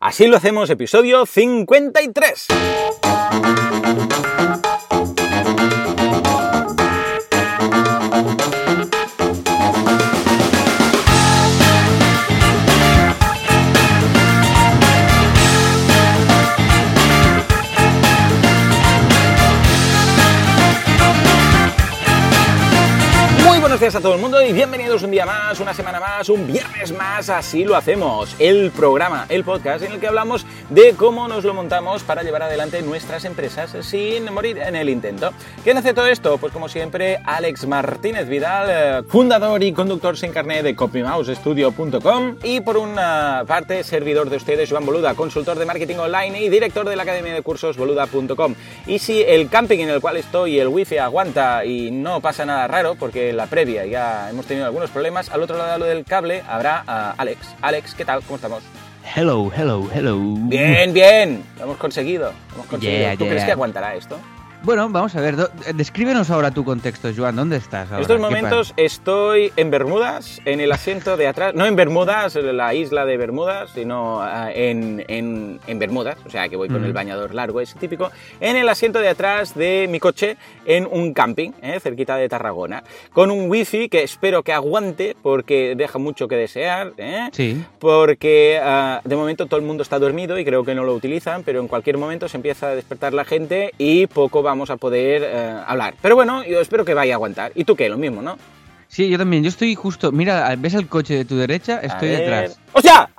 Así lo hacemos, episodio 53. Buenos días a todo el mundo y bienvenidos un día más, una semana más, un viernes más, así lo hacemos. El programa, el podcast en el que hablamos de cómo nos lo montamos para llevar adelante nuestras empresas sin morir en el intento. ¿Quién hace todo esto? Pues como siempre, Alex Martínez Vidal, eh, fundador y conductor sin carnet de CopyMouseStudio.com y por una parte, servidor de ustedes, Joan Boluda, consultor de marketing online y director de la academia de cursos boluda.com. Y si el camping en el cual estoy el wifi aguanta y no pasa nada raro, porque la previa ya hemos tenido algunos problemas. Al otro lado del cable habrá a Alex. Alex, ¿qué tal? ¿Cómo estamos? Hello, hello, hello. Bien, bien. Lo hemos conseguido. hemos conseguido. ¿Tú crees que aguantará esto? Bueno, vamos a ver, descríbenos ahora tu contexto, Joan, ¿dónde estás En estos momentos estoy en Bermudas, en el asiento de atrás, no en Bermudas, la isla de Bermudas, sino ah, en, en, Bermudas, o sea que voy con el bañador largo, ese típico, en el asiento de atrás de mi coche, en un camping, ¿eh? cerquita de Tarragona, con un wifi que espero que aguante, porque deja mucho que desear, ¿eh? sí. porque ah, de momento todo el mundo está dormido y creo que no lo utilizan, pero en cualquier momento se empieza a despertar la gente y poco va vamos a poder eh, hablar. Pero bueno, yo espero que vaya a aguantar. ¿Y tú qué? Lo mismo, ¿no? Sí, yo también. Yo estoy justo. Mira, ¿ves el coche de tu derecha? Estoy detrás. ¡O sea!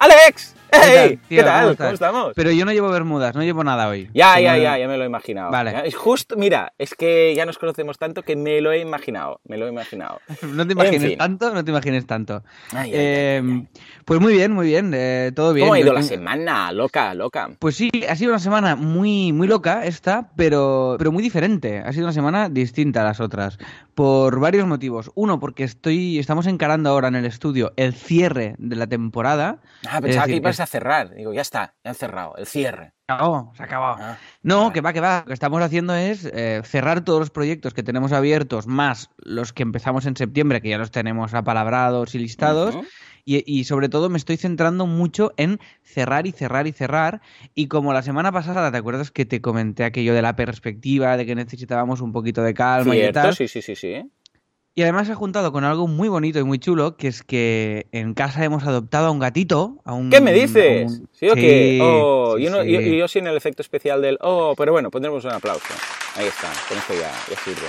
¡Alex! ¿Qué tal? ¿Cómo, estamos? Pero yo no llevo bermudas, no llevo nada hoy. Ya, ya, ya, ya me lo he imaginado. Vale. Es justo, mira, es que ya nos conocemos tanto que me lo he imaginado, me lo he imaginado. no te imagines tanto, no te imagines tanto. Em, pues muy bien, muy bien, eh, todo bien. ¿Cómo ha ido la semana? Loca, loca. Pues sí, ha sido una semana muy, muy loca esta, pero, pero muy diferente. Ha sido una semana distinta a las otras, por varios motivos. Uno, porque estoy, estamos encarando ahora en el estudio el cierre de la temporada. Ah, pensaba que ibas a cerrar. Digo, ya está, ya han cerrado, el cierre. Se acabó, se acabó. Ah, no, que va, que va. Lo que estamos haciendo es eh, cerrar todos los proyectos que tenemos abiertos, más los que empezamos en septiembre, que ya los tenemos apalabrados y listados. y, sobre todo me estoy centrando mucho en cerrar y cerrar y cerrar. Y como la semana pasada, ¿te acuerdas que te comenté aquello de la perspectiva, de que necesitábamos un poquito de calma y tal? Sí, sí, sí, sí. Y además se ha juntado con algo muy bonito y muy chulo, que es que en casa hemos adoptado a un gatito. A un, ¿Qué me dices? ¿Sí o qué? Oh, yo, yo, sin el efecto especial del oh, pero bueno, pondremos un aplauso. Ahí está, con esto ya, ya sirve.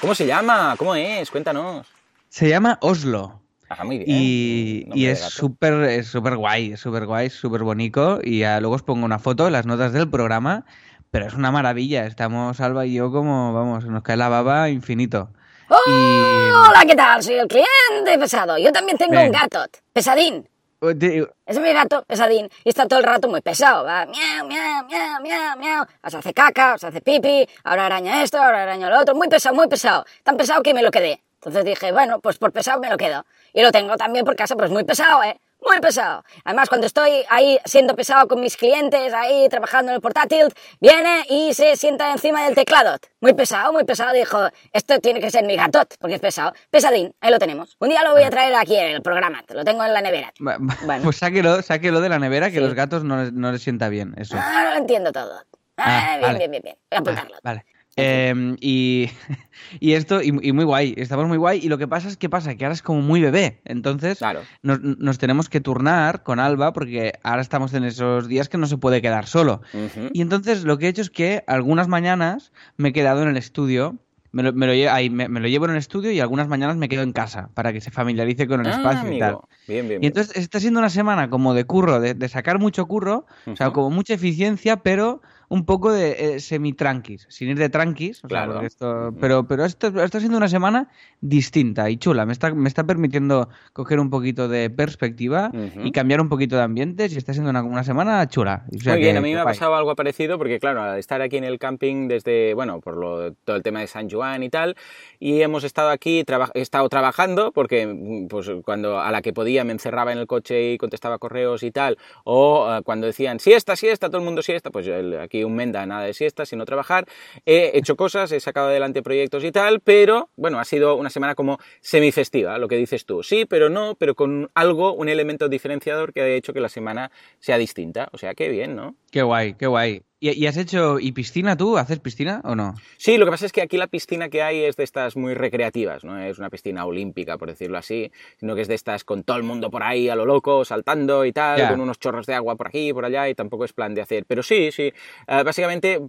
¿Cómo se llama? ¿Cómo es? Cuéntanos. Se llama Oslo. Ajá, muy bien. Y, y es súper súper guay, súper guay, súper bonito. Y luego os pongo una foto las notas del programa. Pero es una maravilla. Estamos Alba y yo como, vamos, nos cae la baba infinito. Hola, ¿qué tal? Soy el cliente pesado. Yo también tengo un gato, pesadín. Es mi gato, pesadín, y está todo el rato muy pesado. Va miau, miau, miau, miau, miau. O hace caca, o hace pipi, ahora araña esto, ahora araña lo otro. Muy pesado, muy pesado. Tan pesado que me lo quedé. Entonces dije, bueno, pues por pesado me lo quedo. Y lo tengo también por casa, pues muy pesado, ¿eh? Muy pesado. Además, cuando estoy ahí siendo pesado con mis clientes, ahí trabajando en el portátil, viene y se sienta encima del teclado. Muy pesado, muy pesado. Dijo, esto tiene que ser mi gatot, porque es pesado. Pesadín, ahí lo tenemos. Un día lo voy a traer aquí en el programa, lo tengo en la nevera. Bueno. Pues sáquelo, sáquelo de la nevera, que los gatos no, no les sienta bien eso. Ah, no lo entiendo todo. Ah, ah bien, bien, bien, bien. Voy a apuntarlo. vale. Em, y, y, esto, y, muy guay, estamos muy guay. Y lo que pasa es que pasa que ahora es como muy bebé. Entonces nos, tenemos que turnar con Alba porque ahora estamos en esos días que no se puede quedar solo. Y entonces lo que he hecho es que algunas mañanas me he quedado en el estudio. Me lo, me lo, llevo en el estudio y algunas mañanas me quedo en casa para que se familiarice con el ah, espacio y tal. y entonces está siendo una semana como de curro, de, sacar mucho curro, o sea, como mucha eficiencia, pero un poco de eh, semi-tranquis, sin ir de tranquis. claro. pero pero esto, está siendo una semana distinta y chula. Me está, me está permitiendo coger un poquito de perspectiva y cambiar un poquito de ambientes y está siendo una, semana chula. Muy bien, a mí me ha pasado algo parecido porque, claro, al estar aquí en el camping desde, bueno, por lo, todo el tema de San Juan y tal, y hemos estado aquí, he estado trabajando porque, pues, cuando a la que podía me encerraba en el coche y contestaba correos y tal, o eh, cuando decían siesta, siesta, todo el mundo siesta, pues aquí aquí un menda, nada de siesta, sino trabajar. He hecho cosas, he sacado adelante proyectos y tal, pero bueno, ha sido una semana como semifestiva, lo que dices tú. Sí, pero no, pero con algo, un elemento diferenciador que ha hecho que la semana sea distinta. O sea, qué bien, ¿no? Qué guay, qué guay. ¿Y, has hecho y piscina tú? ¿Haces piscina o no? Sí, lo que pasa es que aquí la piscina que hay es de estas muy recreativas, no es una piscina olímpica, por decirlo así, sino que es de estas con todo el mundo por ahí a lo loco, saltando y tal, con unos chorros de agua por aquí y por allá, y tampoco es plan de hacer. Pero sí, sí, eh, básicamente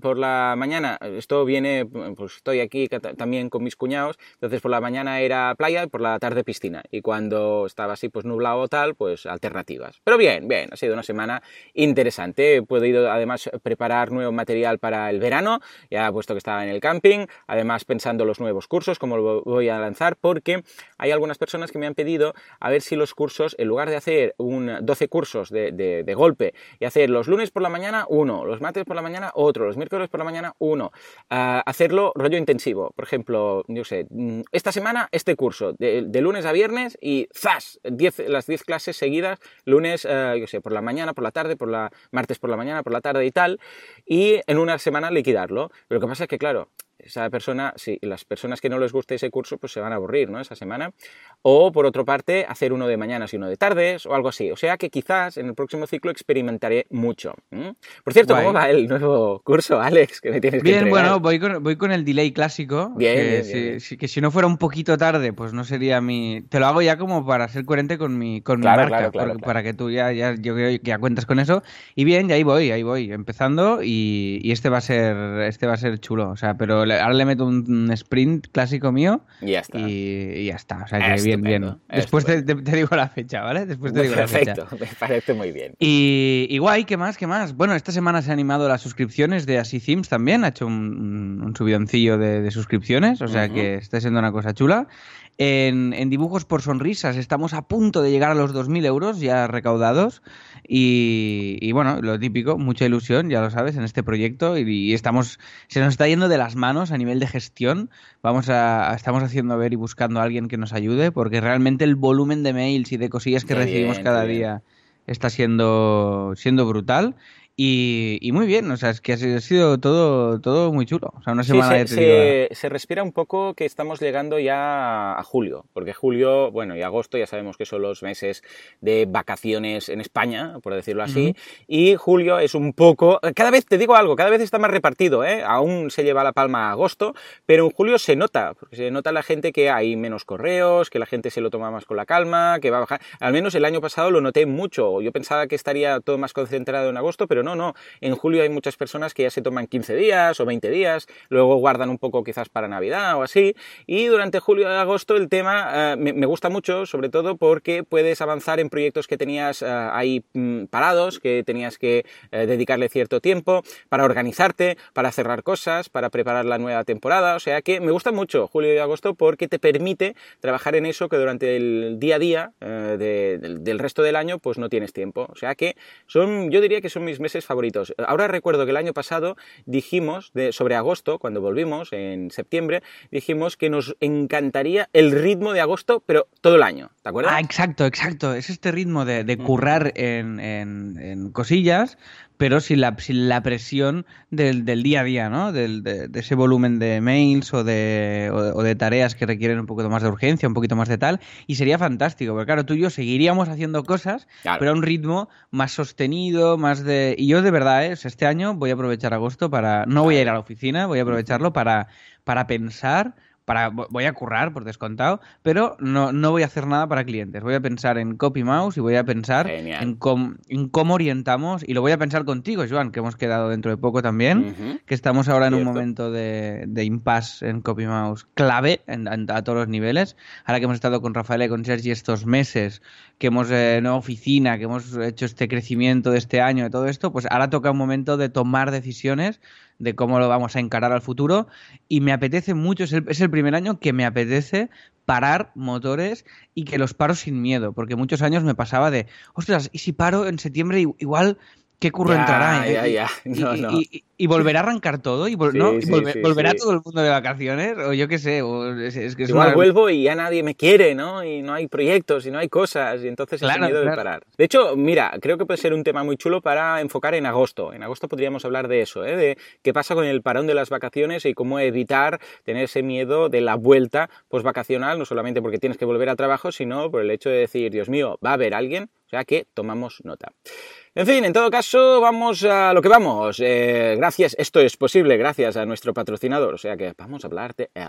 por la mañana, esto viene, pues estoy aquí también con mis cuñados, entonces por la mañana era playa por la tarde piscina, y cuando estaba así pues nublado o tal, pues alternativas. Pero bien, bien, ha sido una semana interesante, he podido además preparar nuevo material para el verano, ya puesto que estaba en el camping, además pensando los nuevos cursos, como lo voy a lanzar, porque hay algunas personas que me han pedido a ver si los cursos, en lugar de hacer un 12 cursos de, golpe y hacer los lunes por la mañana uno, los martes por la mañana otro, los miércoles por la mañana uno, hacerlo rollo intensivo. Por ejemplo, yo sé, mm, esta semana este curso, de, lunes a viernes y ¡zas! las 10 clases seguidas, lunes, uh, yo sé, por la mañana, por la tarde, por la martes por la mañana, por la tarde y tal y en una semana liquidarlo. Pero lo que pasa es que, claro, esa persona, si las personas que no les guste ese curso, pues se van a aburrir, ¿no? Esa semana. O, por otra parte, hacer uno de mañanas y uno de tardes, o algo así. O sea que quizás en el próximo ciclo experimentaré mucho. Por cierto, ¿cómo va el nuevo curso, Alex? Que me tienes bien, bueno, voy con, voy con el delay clásico. Bien, que, Si, que si no fuera un poquito tarde, pues no sería mi... Te lo hago ya como para ser coherente con mi, con mi marca, para, que tú ya, ya, yo creo que ya cuentas con eso. Y bien, ya ahí voy, ahí voy, empezando y, y este va a ser este va a ser chulo. O sea, pero ahora le meto un sprint clásico mío y ya está. Y, ya está. O sea que bien, bien. Después te, digo la fecha, ¿vale? Después te digo Perfecto, me parece muy bien. Y, guay, ¿qué más? ¿Qué más? Bueno, esta semana se han animado las suscripciones de Así Themes también. Ha hecho un, subidoncillo de, suscripciones, o sea que está siendo una cosa chula. En, dibujos por sonrisas. Estamos a punto de llegar a los 2.000 euros ya recaudados. Y, bueno, lo típico, mucha ilusión, ya lo sabes, en este proyecto. Y, estamos, se nos está yendo de las manos a nivel de gestión. Vamos a, estamos haciendo ver y buscando a alguien que nos ayude porque realmente el volumen de mails y de cosillas que recibimos cada día está siendo, siendo brutal y, muy bien, o sea, es que ha sido todo, todo muy chulo. O sea, una semana sí, se, se, respira un poco que estamos llegando ya a julio, porque julio, bueno, y agosto ya sabemos que son los meses de vacaciones en España, por decirlo así, y julio es un poco, cada vez te digo algo, cada vez está más repartido, ¿eh? aún se lleva la palma a agosto, pero en julio se nota, porque se nota la gente que hay menos correos, que la gente se lo toma más con la calma, que va a bajar. Al menos el año pasado lo noté mucho, yo pensaba que estaría todo más concentrado en agosto, pero no no, no. En julio hay muchas personas que ya se toman 15 días o 20 días, luego guardan un poco quizás para Navidad o así. Y durante julio y agosto el tema eh, me, gusta mucho, sobre todo porque puedes avanzar en proyectos que tenías eh, ahí mm, parados, que tenías que eh, dedicarle cierto tiempo para organizarte, para cerrar cosas, para preparar la nueva temporada. O sea que me gusta mucho julio y agosto porque te permite trabajar en eso que durante el día a día del, resto del año pues no tienes tiempo. O sea que son, yo diría que son mis meses favoritos. Ahora recuerdo que el año pasado dijimos, de, sobre agosto, cuando volvimos, en septiembre, dijimos que nos encantaría el ritmo de agosto, pero todo el año. ¿Te acuerdas? Ah, exacto, exacto. Es este ritmo de, currar en, en, cosillas, pero sin la, sin la presión del, del, día a día, ¿no? Del, de, ese volumen de mails o de, o, de tareas que requieren un poquito más de urgencia, un poquito más de tal, y sería fantástico, porque claro, tú y yo seguiríamos haciendo cosas, pero a un ritmo más sostenido, más de... Y yo de verdad, ¿eh? este año voy a aprovechar agosto para... No voy a ir a la oficina, voy a aprovecharlo para, para pensar voy a currar por descontado, pero no, no voy a hacer nada para clientes. Voy a pensar en copy mouse y voy a pensar en, en, cómo orientamos y lo voy a pensar contigo, Joan, que hemos quedado dentro de poco también, que estamos ahora en un momento de, de impasse en copy mouse clave a todos los niveles. Ahora que hemos estado con Rafael y con Sergi estos meses, que hemos eh, en oficina, que hemos hecho este crecimiento de este año, de todo esto, pues ahora toca un momento de tomar decisiones de cómo lo vamos a encarar al futuro y me apetece mucho, es el, primer año que me apetece parar motores y que los paro sin miedo, porque muchos años me pasaba de, ostras, ¿y si paro en septiembre igual qué curro entrará. Ya, ya. No, y, no. Y, volverá a arrancar todo y, volverá todo el mundo de vacaciones o yo qué sé. es, que Igual vuelvo y ya nadie me quiere, ¿no? Y no hay proyectos y no hay cosas y entonces claro, miedo de parar. De hecho, mira, creo que puede ser un tema muy chulo para enfocar en agosto. En agosto podríamos hablar de eso, ¿eh? de qué pasa con el parón de las vacaciones y cómo evitar tener ese miedo de la vuelta vacacional, no solamente porque tienes que volver a trabajo, sino por el hecho de decir, Dios mío, va a haber alguien, o sea que tomamos nota. En fin, en todo caso, vamos a lo que vamos. Eh, gracias, esto es posible gracias a nuestro patrocinador, o sea que vamos a hablar de él.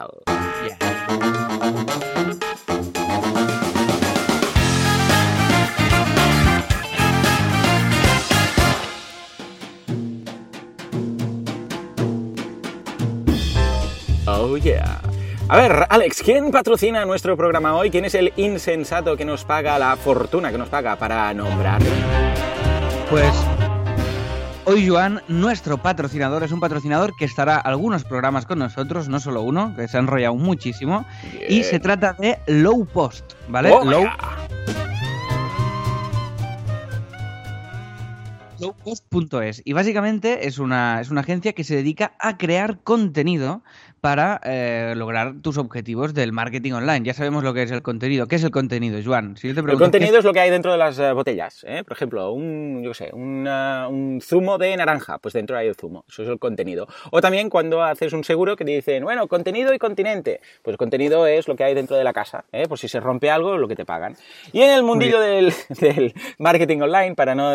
Oh yeah. A ver, Alex, ¿quién patrocina nuestro programa hoy? ¿Quién es el insensato que nos paga la fortuna que nos paga para nombrar? Pues hoy, Joan, nuestro patrocinador es un patrocinador que estará algunos programas con nosotros, no solo uno, que se ha enrollado muchísimo, y se trata de Low Post, ¿vale? Low... Lowpost.es y básicamente es una, es una agencia que se dedica a crear contenido para eh, lograr tus objetivos del marketing online. Ya sabemos lo que es el contenido. ¿Qué es el contenido, Juan? Si el contenido es lo que hay dentro de las eh, botellas. ¿eh? Por ejemplo, un, yo sé, un zumo de naranja, pues dentro hay el zumo. Eso es el contenido. O también cuando haces un seguro que te dicen, bueno, contenido y continente. Pues el contenido es lo que hay dentro de la casa. ¿eh? Por si se rompe algo, lo que te pagan. Y en el mundillo del, del, marketing online, para no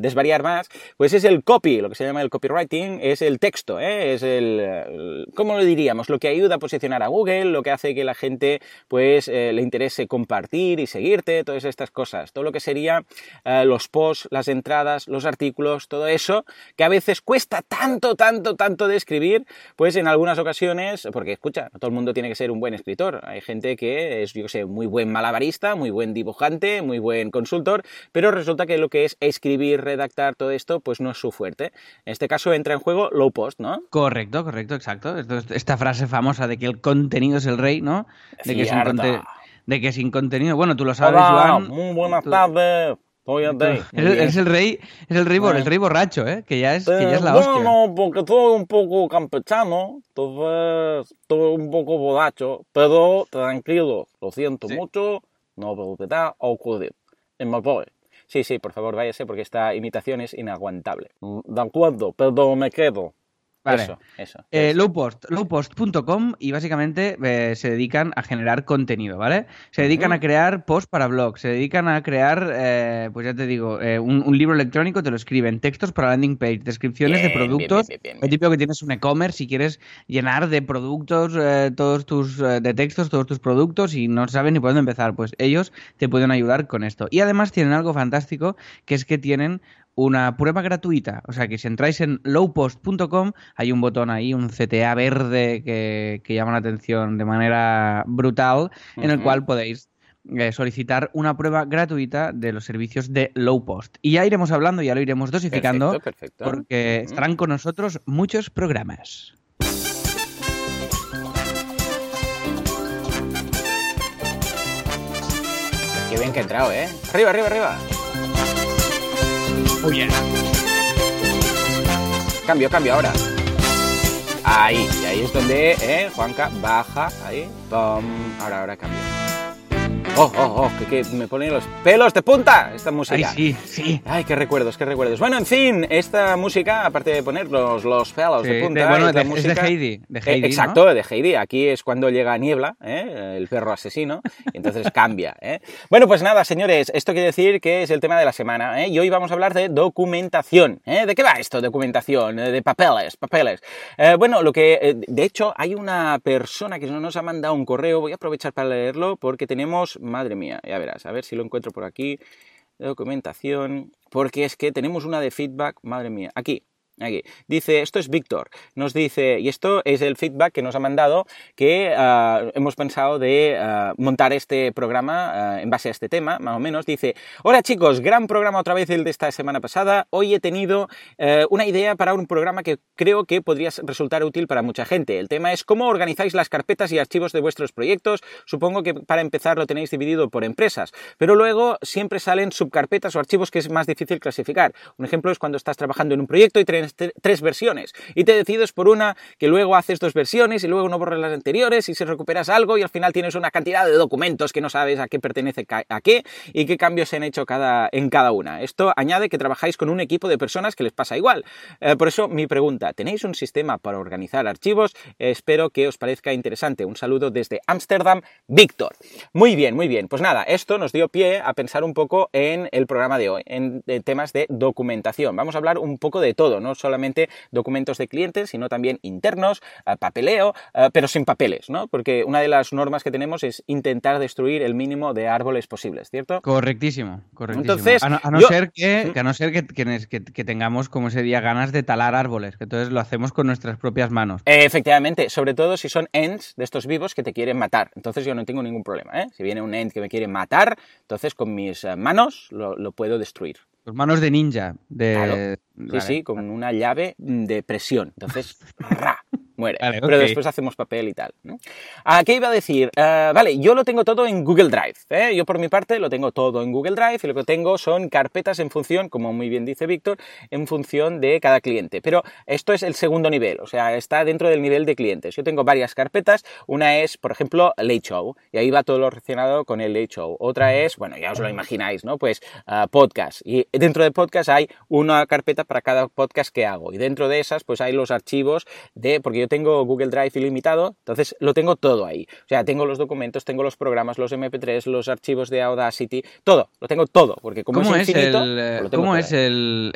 desvariar más, pues es el copy, lo que se llama el copywriting, es el texto, es el, ¿cómo lo diríamos? Lo que ayuda a posicionar a Google, lo que hace que la gente pues eh, le interese compartir y seguirte, todas estas cosas. Todo lo que sería eh, los posts, las entradas, los artículos, todo eso, que a veces cuesta tanto, tanto, tanto de escribir, pues en algunas ocasiones, porque escucha, todo el mundo tiene que ser un buen escritor. Hay gente que es, yo sé, muy buen malabarista, muy buen dibujante, muy buen consultor, pero resulta que lo que es escribir, redactar todo esto, pues no es su fuerte. En este caso entra en juego low post, ¿no? Correcto, correcto, exacto. Esto esta frase famosa de que el contenido es el rey, ¿no? De que, sin de que sin contenido. Bueno, tú lo sabes, Juan. Muy buenas tardes. Es, el rey, es el rey, el rey borracho, ¿eh? Que ya es, que ya es la hostia. Bueno, porque soy un poco campechano, entonces estoy un poco borracho, pero tranquilo, lo siento mucho, no volverá a ocurrir. Me voy. Sí, sí, por favor, váyase porque esta imitación es inaguantable. De acuerdo, pero me quedo. Vale. Eso, eso. Eh, lowpost, lowpost.com y básicamente eh, se dedican a generar contenido, ¿vale? Se dedican a crear posts para blogs, se dedican a crear, eh, pues ya te digo, un, libro electrónico, te lo escriben, textos para landing page, descripciones de productos. el tipo que tienes un e-commerce si quieres llenar de productos todos tus, de textos, todos tus productos y no saben ni por dónde empezar, pues ellos te pueden ayudar con esto. Y además tienen algo fantástico que es que tienen una prueba gratuita. O sea que si entráis en lowpost.com hay un botón ahí, un CTA verde que, llama la atención de manera brutal, en el cual podéis eh, solicitar una prueba gratuita de los servicios de Lowpost. Y ya iremos hablando, ya lo iremos dosificando, porque estarán con nosotros muchos programas. Qué bien que ha entrado, ¿eh? Arriba, arriba, arriba. Cambio, cambio ahora. Ahí, y ahí es donde, eh, Juanca baja, ahí, pum, ahora, ahora cambio. Oh, oh, oh, que, me ponen los pelos de punta esta música. Ay, sí, sí. Ay, qué recuerdos, qué recuerdos. Bueno, en fin, esta música, aparte de poner los, los pelos de punta, bueno, es, de, música, de Heidi. De eh, Heidi exacto, de Heidi. Aquí es cuando llega Niebla, ¿eh? el perro asesino, y entonces cambia. ¿eh? Bueno, pues nada, señores, esto quiere decir que es el tema de la semana, ¿eh? y hoy vamos a hablar de documentación. ¿De qué va esto, documentación? De papeles, papeles. bueno, lo que, de hecho, hay una persona que nos ha mandado un correo, voy a aprovechar para leerlo porque tenemos madre mía, ya verás, a ver si lo encuentro por aquí, documentación, porque es que tenemos una de feedback, madre mía, aquí, Dice, esto es Víctor. Nos dice, y esto es el feedback que nos ha mandado, que ah, hemos pensado de ah, montar este programa ah, en base a este tema, más o menos. Dice, hola chicos, gran programa otra vez el de esta semana pasada. Hoy he tenido eh, una idea para un programa que creo que podría resultar útil para mucha gente. El tema es cómo organizáis las carpetas y archivos de vuestros proyectos. Supongo que para empezar lo tenéis dividido por empresas, pero luego siempre salen subcarpetas o archivos que es más difícil clasificar. Un ejemplo es cuando estás trabajando en un proyecto y tres versiones y te decides por una que luego haces dos versiones y luego no borras las anteriores y si recuperas algo y al final tienes una cantidad de documentos que no sabes a qué pertenece a qué y qué cambios se han hecho cada, en cada una. Esto añade que trabajáis con un equipo de personas que les pasa igual. Eh, por eso mi pregunta, ¿tenéis un sistema para organizar archivos? espero que os parezca interesante. Un saludo desde Ámsterdam, Víctor. Muy bien, muy bien. Pues nada, esto nos dio pie a pensar un poco en el programa de hoy, en, temas de documentación. Vamos a hablar un poco de todo, no solamente documentos de clientes, sino también internos, eh, papeleo, eh, pero sin papeles, ¿no? Porque una de las normas que tenemos es intentar destruir el mínimo de árboles posibles, ¿cierto? Correctísimo, correctísimo. Entonces, a no, ser, que, ¿Mm? a no ser que, que, tengamos, como ese día, ganas de talar árboles, que entonces lo hacemos con nuestras propias manos. efectivamente, sobre todo si son ends de estos vivos que te quieren matar. Entonces yo no tengo ningún problema, ¿eh? Si viene un end que me quiere matar, entonces con mis eh, manos lo, puedo destruir. Con manos de ninja. De... Sí, sí, con una llave de presión. Entonces, muere. pero después hacemos papel y tal. ¿no? ¿A qué iba a decir? Eh, vale, yo lo tengo todo en Google Drive. ¿eh? Yo por mi parte lo tengo todo en Google Drive y lo que tengo son carpetas en función, como muy bien dice Víctor, en función de cada cliente. Pero esto es el segundo nivel, o sea, está dentro del nivel de clientes. Yo tengo varias carpetas. Una es, por ejemplo, Late Show, y ahí va todo lo relacionado con el Late Show. Otra es, bueno, ya os lo imagináis, ¿no? Pues uh, podcast. Y dentro de podcast hay una carpeta para cada podcast que hago. Y dentro de esas, pues hay los archivos de, porque yo tengo Google Drive ilimitado, entonces lo tengo todo ahí. O sea, tengo los documentos, tengo los programas, los MP3, los archivos de Audacity, todo, lo tengo todo, porque como ¿Cómo es, infinito, el, pues ¿cómo es el,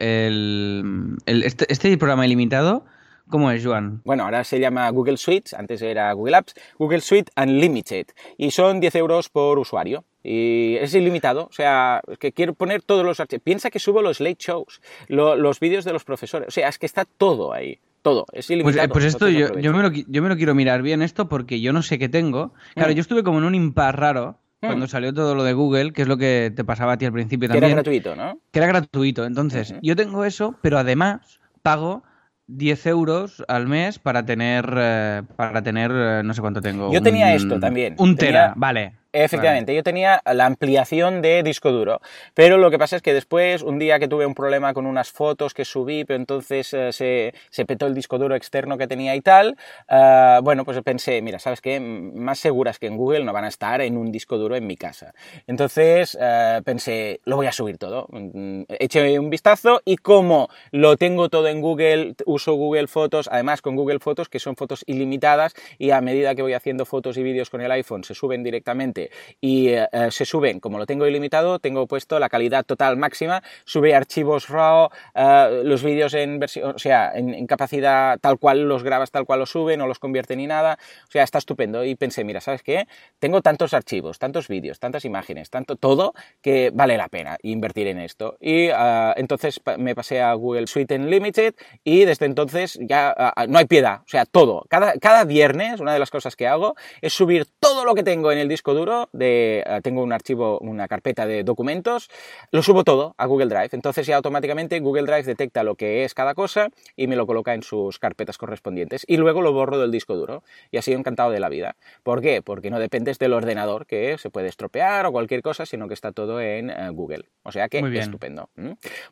este, este, programa ilimitado? ¿Cómo es, Joan? Bueno, ahora se llama Google Suite, antes era Google Apps, Google Suite Unlimited, y son 10 euros por usuario. Y es ilimitado, o sea, que quiero poner todos los archivos. Piensa que subo los late shows, los vídeos de los profesores, o sea, es que está todo ahí todo, es pues, eh, ilimitado. Pues, esto yo, me lo, yo, me lo, quiero mirar bien esto porque yo no sé qué tengo. Claro, mm. yo estuve como en un impas raro cuando mm. salió todo lo de Google, que es lo que te pasaba a ti al principio también. Que era gratuito, ¿no? Que era gratuito. Entonces, yo tengo eso, pero además pago 10 euros al mes para tener, eh, para tener, eh, no sé cuánto tengo. Yo tenía esto también. Un tera, vale. Efectivamente, yo tenía la ampliación de disco duro, pero lo que pasa es que después, un día que tuve un problema con unas fotos que subí, pero entonces eh, se, se, petó el disco duro externo que tenía y tal, uh, bueno, pues pensé, mira, ¿sabes qué? Más seguras que en Google no van a estar en un disco duro en mi casa. Entonces uh, pensé, lo voy a subir todo. Mm, eché un vistazo y como lo tengo todo en Google, uso Google Fotos, además con Google Fotos, que son fotos ilimitadas y a medida que voy haciendo fotos y vídeos con el iPhone se suben directamente y eh, se suben, como lo tengo ilimitado, tengo puesto la calidad total máxima, sube archivos RAW, eh, los vídeos en versión, o sea, en, capacidad tal cual los grabas, tal cual los sube, no los convierte ni nada, o sea, está estupendo. Y pensé, mira, ¿sabes qué? Tengo tantos archivos, tantos vídeos, tantas imágenes, tanto todo, que vale la pena invertir en esto. Y eh, entonces me pasé a Google Suite Unlimited y desde entonces ya no hay piedad, o sea, todo. Cada, cada viernes, una de las cosas que hago es subir todo lo que tengo en el disco duro de, eh, tengo un archivo, una carpeta de documentos, lo subo todo a Google Drive. Entonces ya automáticamente Google Drive detecta lo que es cada cosa y me lo coloca en sus carpetas correspondientes. Y luego lo borro del disco duro. Y así encantado de la vida. ¿Por qué? Porque no dependes del ordenador que se puede estropear o cualquier cosa, sino que está todo en eh, Google. O sea que estupendo.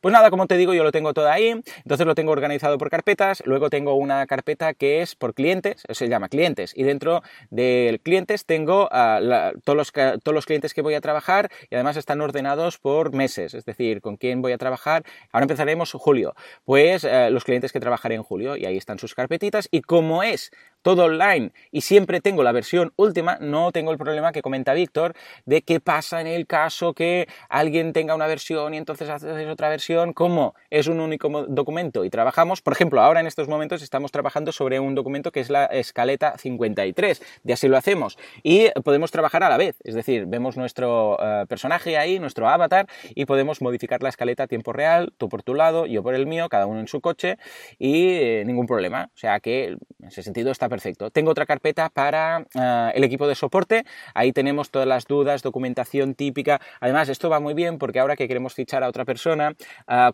Pues nada, como te digo, yo lo tengo todo ahí. Entonces lo tengo organizado por carpetas. Luego tengo una carpeta que es por clientes, se llama clientes. Y dentro de clientes tengo uh, la, todos los, todos los clientes que voy a trabajar y además están ordenados por meses, es decir, con quién voy a trabajar. Ahora empezaremos julio, pues eh, los clientes que trabajaré en julio y ahí están sus carpetitas y como es todo online y siempre tengo la versión última, no tengo el problema que comenta Víctor de qué pasa en el caso que alguien tenga una versión y entonces haces otra versión, como es un único documento y trabajamos, por ejemplo, ahora en estos momentos estamos trabajando sobre un documento que es la escaleta 53, de así lo hacemos y podemos trabajar a la vez. Es decir, vemos nuestro eh, personaje ahí, nuestro avatar, y podemos modificar la escaleta a tiempo real, tú por tu lado, yo por el mío, cada uno en su coche, y eh, ningún problema. O sea que en ese sentido está perfecto. Tengo otra carpeta para eh, el equipo de soporte. Ahí tenemos todas las dudas, documentación típica. Además, esto va muy bien porque ahora que queremos fichar a otra persona,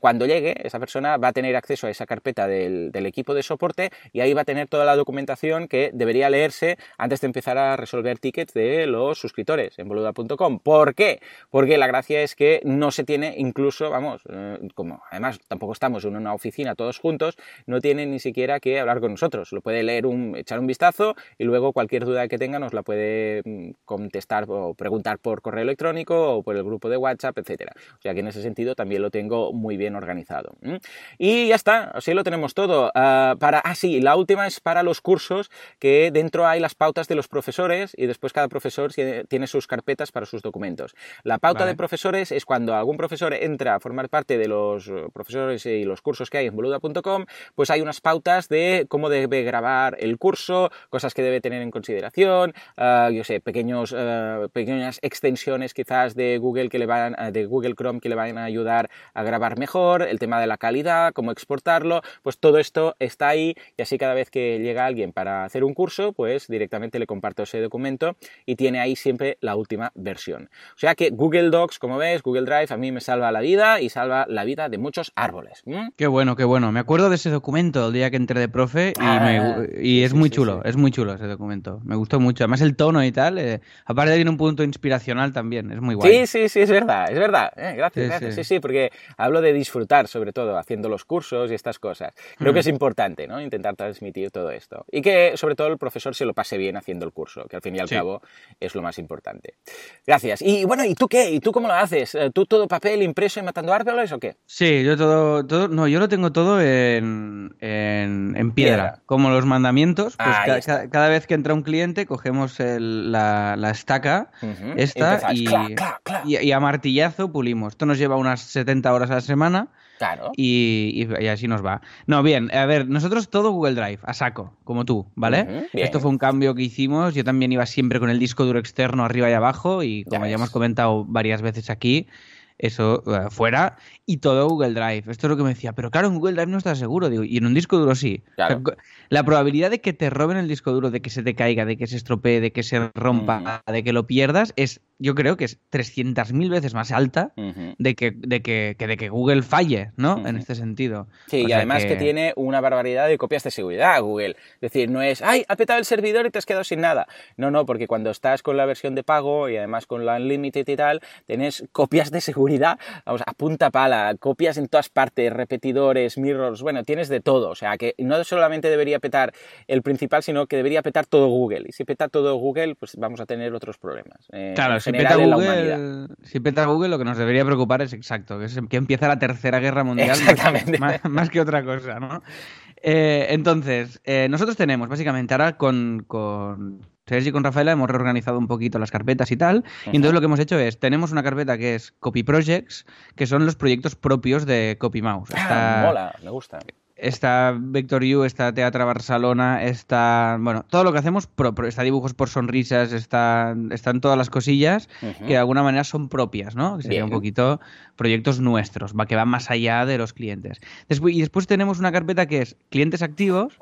cuando llegue, esa persona va a tener acceso a esa carpeta del, del equipo de soporte y ahí va a tener toda la documentación que debería leerse antes de empezar a resolver tickets de los suscriptores en boluda.com. ¿Por qué? Porque la gracia es que no se tiene incluso, vamos, eh, como además tampoco estamos en una oficina todos juntos, no tiene ni siquiera que hablar con nosotros. Lo puede leer, un, echar un vistazo y luego cualquier duda que tenga nos la puede mm, contestar o preguntar por correo electrónico o por el grupo de WhatsApp, etcétera. O sea que en ese sentido también lo tengo muy bien organizado. Y ya está, así lo tenemos todo. Ah, para, ah, sí, la última es para los cursos que dentro hay las pautas de los profesores y después cada profesor tiene sus carpetas para sus documentos. La pauta de profesores es cuando algún profesor entra a formar parte de los profesores y los cursos que hay en boluda.com, pues hay unas pautas de cómo debe grabar el curso, cosas que debe tener en consideración, ah, yo sé, pequeños, ah, pequeñas extensiones quizás de Google que le van, de Google Chrome que le van a ayudar a grabar mejor, el tema de la calidad, cómo exportarlo, pues todo esto está ahí y así cada vez que llega alguien para hacer un curso, pues directamente le comparto ese documento y tiene ahí siempre la última versión. O sea que Google Docs, como ves, Google Drive a mí me salva la vida y salva la vida de muchos árboles. Qué bueno, qué bueno. Me acuerdo de ese documento el día que entré de profe y, ah, es muy chulo, es muy chulo ese documento. Me gustó mucho. Además el tono y tal, eh, aparte tiene un punto inspiracional también, es muy guay. Sí, sí, sí, es verdad, es verdad. Eh, gracias, gracias. Sí. sí, porque hablo de disfrutar sobre todo haciendo los cursos y estas cosas. Creo que es importante, ¿no? Intentar transmitir todo esto. Y que sobre todo el profesor se lo pase bien haciendo el curso, que al fin y al cabo es lo más importante. Gracias. Y bueno, ¿y tú qué? ¿Y tú cómo lo haces? Eh, ¿Tú todo papel impreso y matando árboles o qué? Sí, yo todo, todo no, yo lo tengo todo en, en, piedra, como los mandamientos. Pues cada vez que entra un cliente cogemos la, la, estaca, esta, y, y, a martillazo pulimos. Esto nos lleva unas 70 horas a la semana. Claro. Y, así nos va. No, bien, a ver, nosotros todo Google Drive, a saco, como tú, ¿vale? Esto fue un cambio que hicimos. Yo también iba siempre con el disco duro externo arriba y abajo, y como ya, hemos comentado varias veces aquí, eso fuera y todo Google Drive. Esto es lo que me decía, pero claro, en Google Drive no estás seguro, digo, y en un disco duro sí. la probabilidad de que te roben el disco duro, de que se te caiga, de que se estropee, de que se rompa, de que lo pierdas, es yo creo que es 300.000 veces más alta de, que, de, que, de que Google falle, ¿no? En este sentido. Sí, y además que... tiene una barbaridad de copias de seguridad Google. Es decir, no es, ay, ha petado el servidor y te has quedado sin nada. No, no, porque cuando estás con la versión de pago y además con la Unlimited y tal, tienes copias de seguridad, vamos, a punta pala, copias en todas partes, repetidores, mirrors, bueno, tienes de todo. O sea, que no solamente debería petar el principal, sino que debería petar todo Google. Y si peta todo Google, pues vamos a tener otros problemas. Eh, claro, si peta, Google, si peta Google, lo que nos debería preocupar es exacto, que, es, que empieza la tercera guerra mundial Exactamente. Más, que otra cosa, ¿no? Eh, entonces, eh, nosotros tenemos, básicamente, ahora con, con Sergi y con Rafaela hemos reorganizado un poquito las carpetas y tal. Y entonces lo que hemos hecho es, tenemos una carpeta que es Copy Projects, que son los proyectos propios de CopyMouse. Ah, mola, me gusta está Vector U, está Teatra Barcelona, está, bueno, todo lo que hacemos, está dibujos por sonrisas, está, están todas las cosillas que de alguna manera son propias, ¿no? Que serían un poquito proyectos nuestros, va, que van más allá de los clientes. Después, y después tenemos una carpeta que es clientes activos,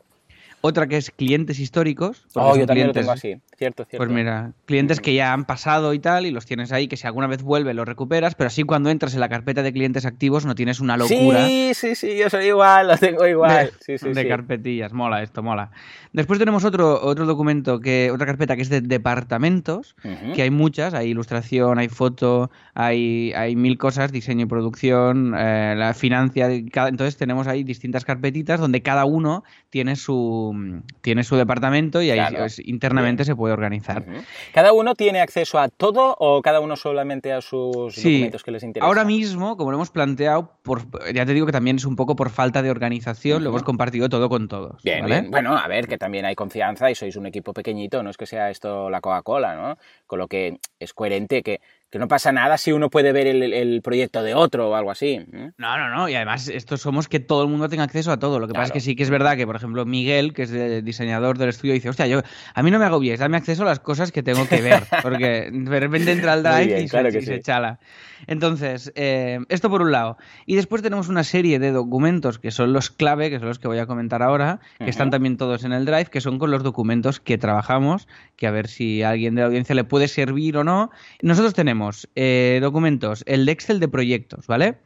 otra que es clientes históricos. Oh, yo también lo tengo así, cierto, cierto. Pues mira, clientes que ya han pasado y tal, y los tienes ahí, que si alguna vez vuelve los recuperas, pero así cuando entras en la carpeta de clientes activos no tienes una locura. Sí, sí, sí, yo soy igual, lo tengo igual. De, sí, sí, de carpetillas, mola esto, mola. Después tenemos otro, otro documento, que otra carpeta que es de departamentos, que hay muchas, hay ilustración, hay foto, hay, hay mil cosas, diseño y producción, eh, la financia, entonces tenemos ahí distintas carpetitas donde cada uno tiene su tiene su departamento y ahí internamente se puede organizar. ¿Cada uno tiene acceso a todo o cada uno solamente a sus documentos que les interesan? Ahora mismo, como lo hemos planteado, por, ya te digo que también es un poco por falta de organización, lo hemos compartido todo con todos. Bien, bien, Bueno, a ver, que también hay confianza y sois un equipo pequeñito, no es que sea esto la Coca-Cola, ¿no? Con lo que es coherente que Que no pasa nada si uno puede ver el, proyecto de otro o algo así. ¿eh? No, no, no. Y además, esto somos que todo el mundo tenga acceso a todo. Lo que pasa es que sí que es verdad que, por ejemplo, Miguel, que es el diseñador del estudio, dice, hostia, yo, a mí no me agobies, dame acceso a las cosas que tengo que ver. Porque de repente entra al drive y, se, chala. Entonces, eh, esto por un lado. Y después tenemos una serie de documentos que son los clave, que son los que voy a comentar ahora, que están también todos en el drive, que son con los documentos que trabajamos, que a ver si a alguien de la audiencia le puede servir o no. Nosotros tenemos... Eh, documentos, el Excel de proyectos, ¿vale?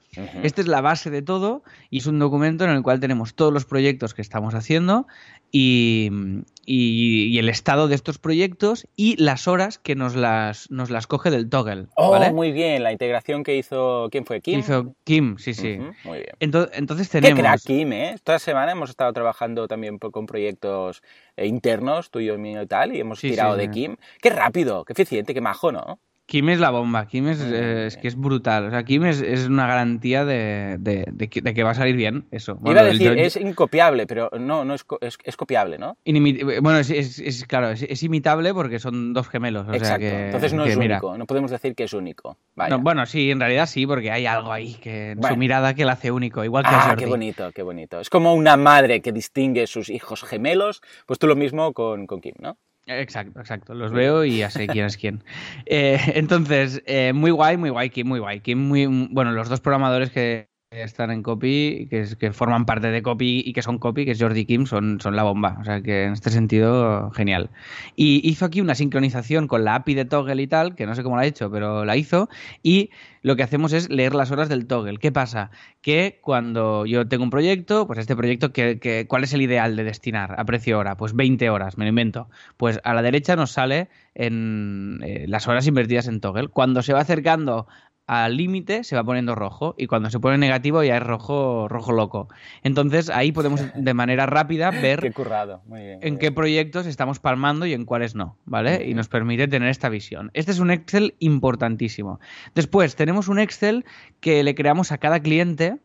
Esta es la base de todo y es un documento en el cual tenemos todos los proyectos que estamos haciendo y, el estado de estos proyectos y las horas que nos las, nos las coge del toggle. Oh, muy bien, la integración que hizo, ¿quién fue? ¿Kim? Hizo Kim, sí, sí. muy bien. Entonces, tenemos... Qué crack Kim, ¿eh? Esta semana hemos estado trabajando también con proyectos eh, internos, tuyo y mío y tal, y hemos tirado de Kim. Qué rápido, qué eficiente, qué majo, ¿no? Kim es la bomba, Kim es, es, que es brutal. O sea, Kim es, es una garantía de, de, de, que, va a salir bien eso. Iba a decir, es incopiable, pero no, no es, es, copiable, ¿no? bueno, es, claro, es, imitable porque son dos gemelos. Exacto, entonces no es único, no podemos decir que es único. bueno, sí, en realidad sí, porque hay algo ahí, que su mirada que la hace único, igual que ah, qué bonito, qué bonito. Es como una madre que distingue sus hijos gemelos, pues tú lo mismo con, con Kim, ¿no? Exacto, exacto. Los veo y ya sé quién es quién. Eh, entonces, eh, muy guay, muy guay, Kim, muy guay. Kim, muy, bueno, los dos programadores que están en Copy, que, forman parte de Copy y que son Copy, que es Jordi Kim, son, son la bomba. O sea que en este sentido, genial. Y hizo aquí una sincronización con la API de Toggle y tal, que no sé cómo la ha hecho, pero la hizo. Y lo que hacemos es leer las horas del Toggle. ¿Qué pasa? Que cuando yo tengo un proyecto, pues este proyecto, que, ¿cuál es el ideal de destinar a precio hora? Pues 20 horas, me lo invento. Pues a la derecha nos sale en eh, las horas invertidas en Toggle. Cuando se va acercando al límite se va poniendo rojo y cuando se pone negativo ya es rojo rojo loco. Entonces ahí podemos de manera rápida ver en qué proyectos estamos palmando y en cuáles no, ¿vale? Y nos permite tener esta visión. Este es un Excel importantísimo. Después tenemos un Excel que le creamos a cada cliente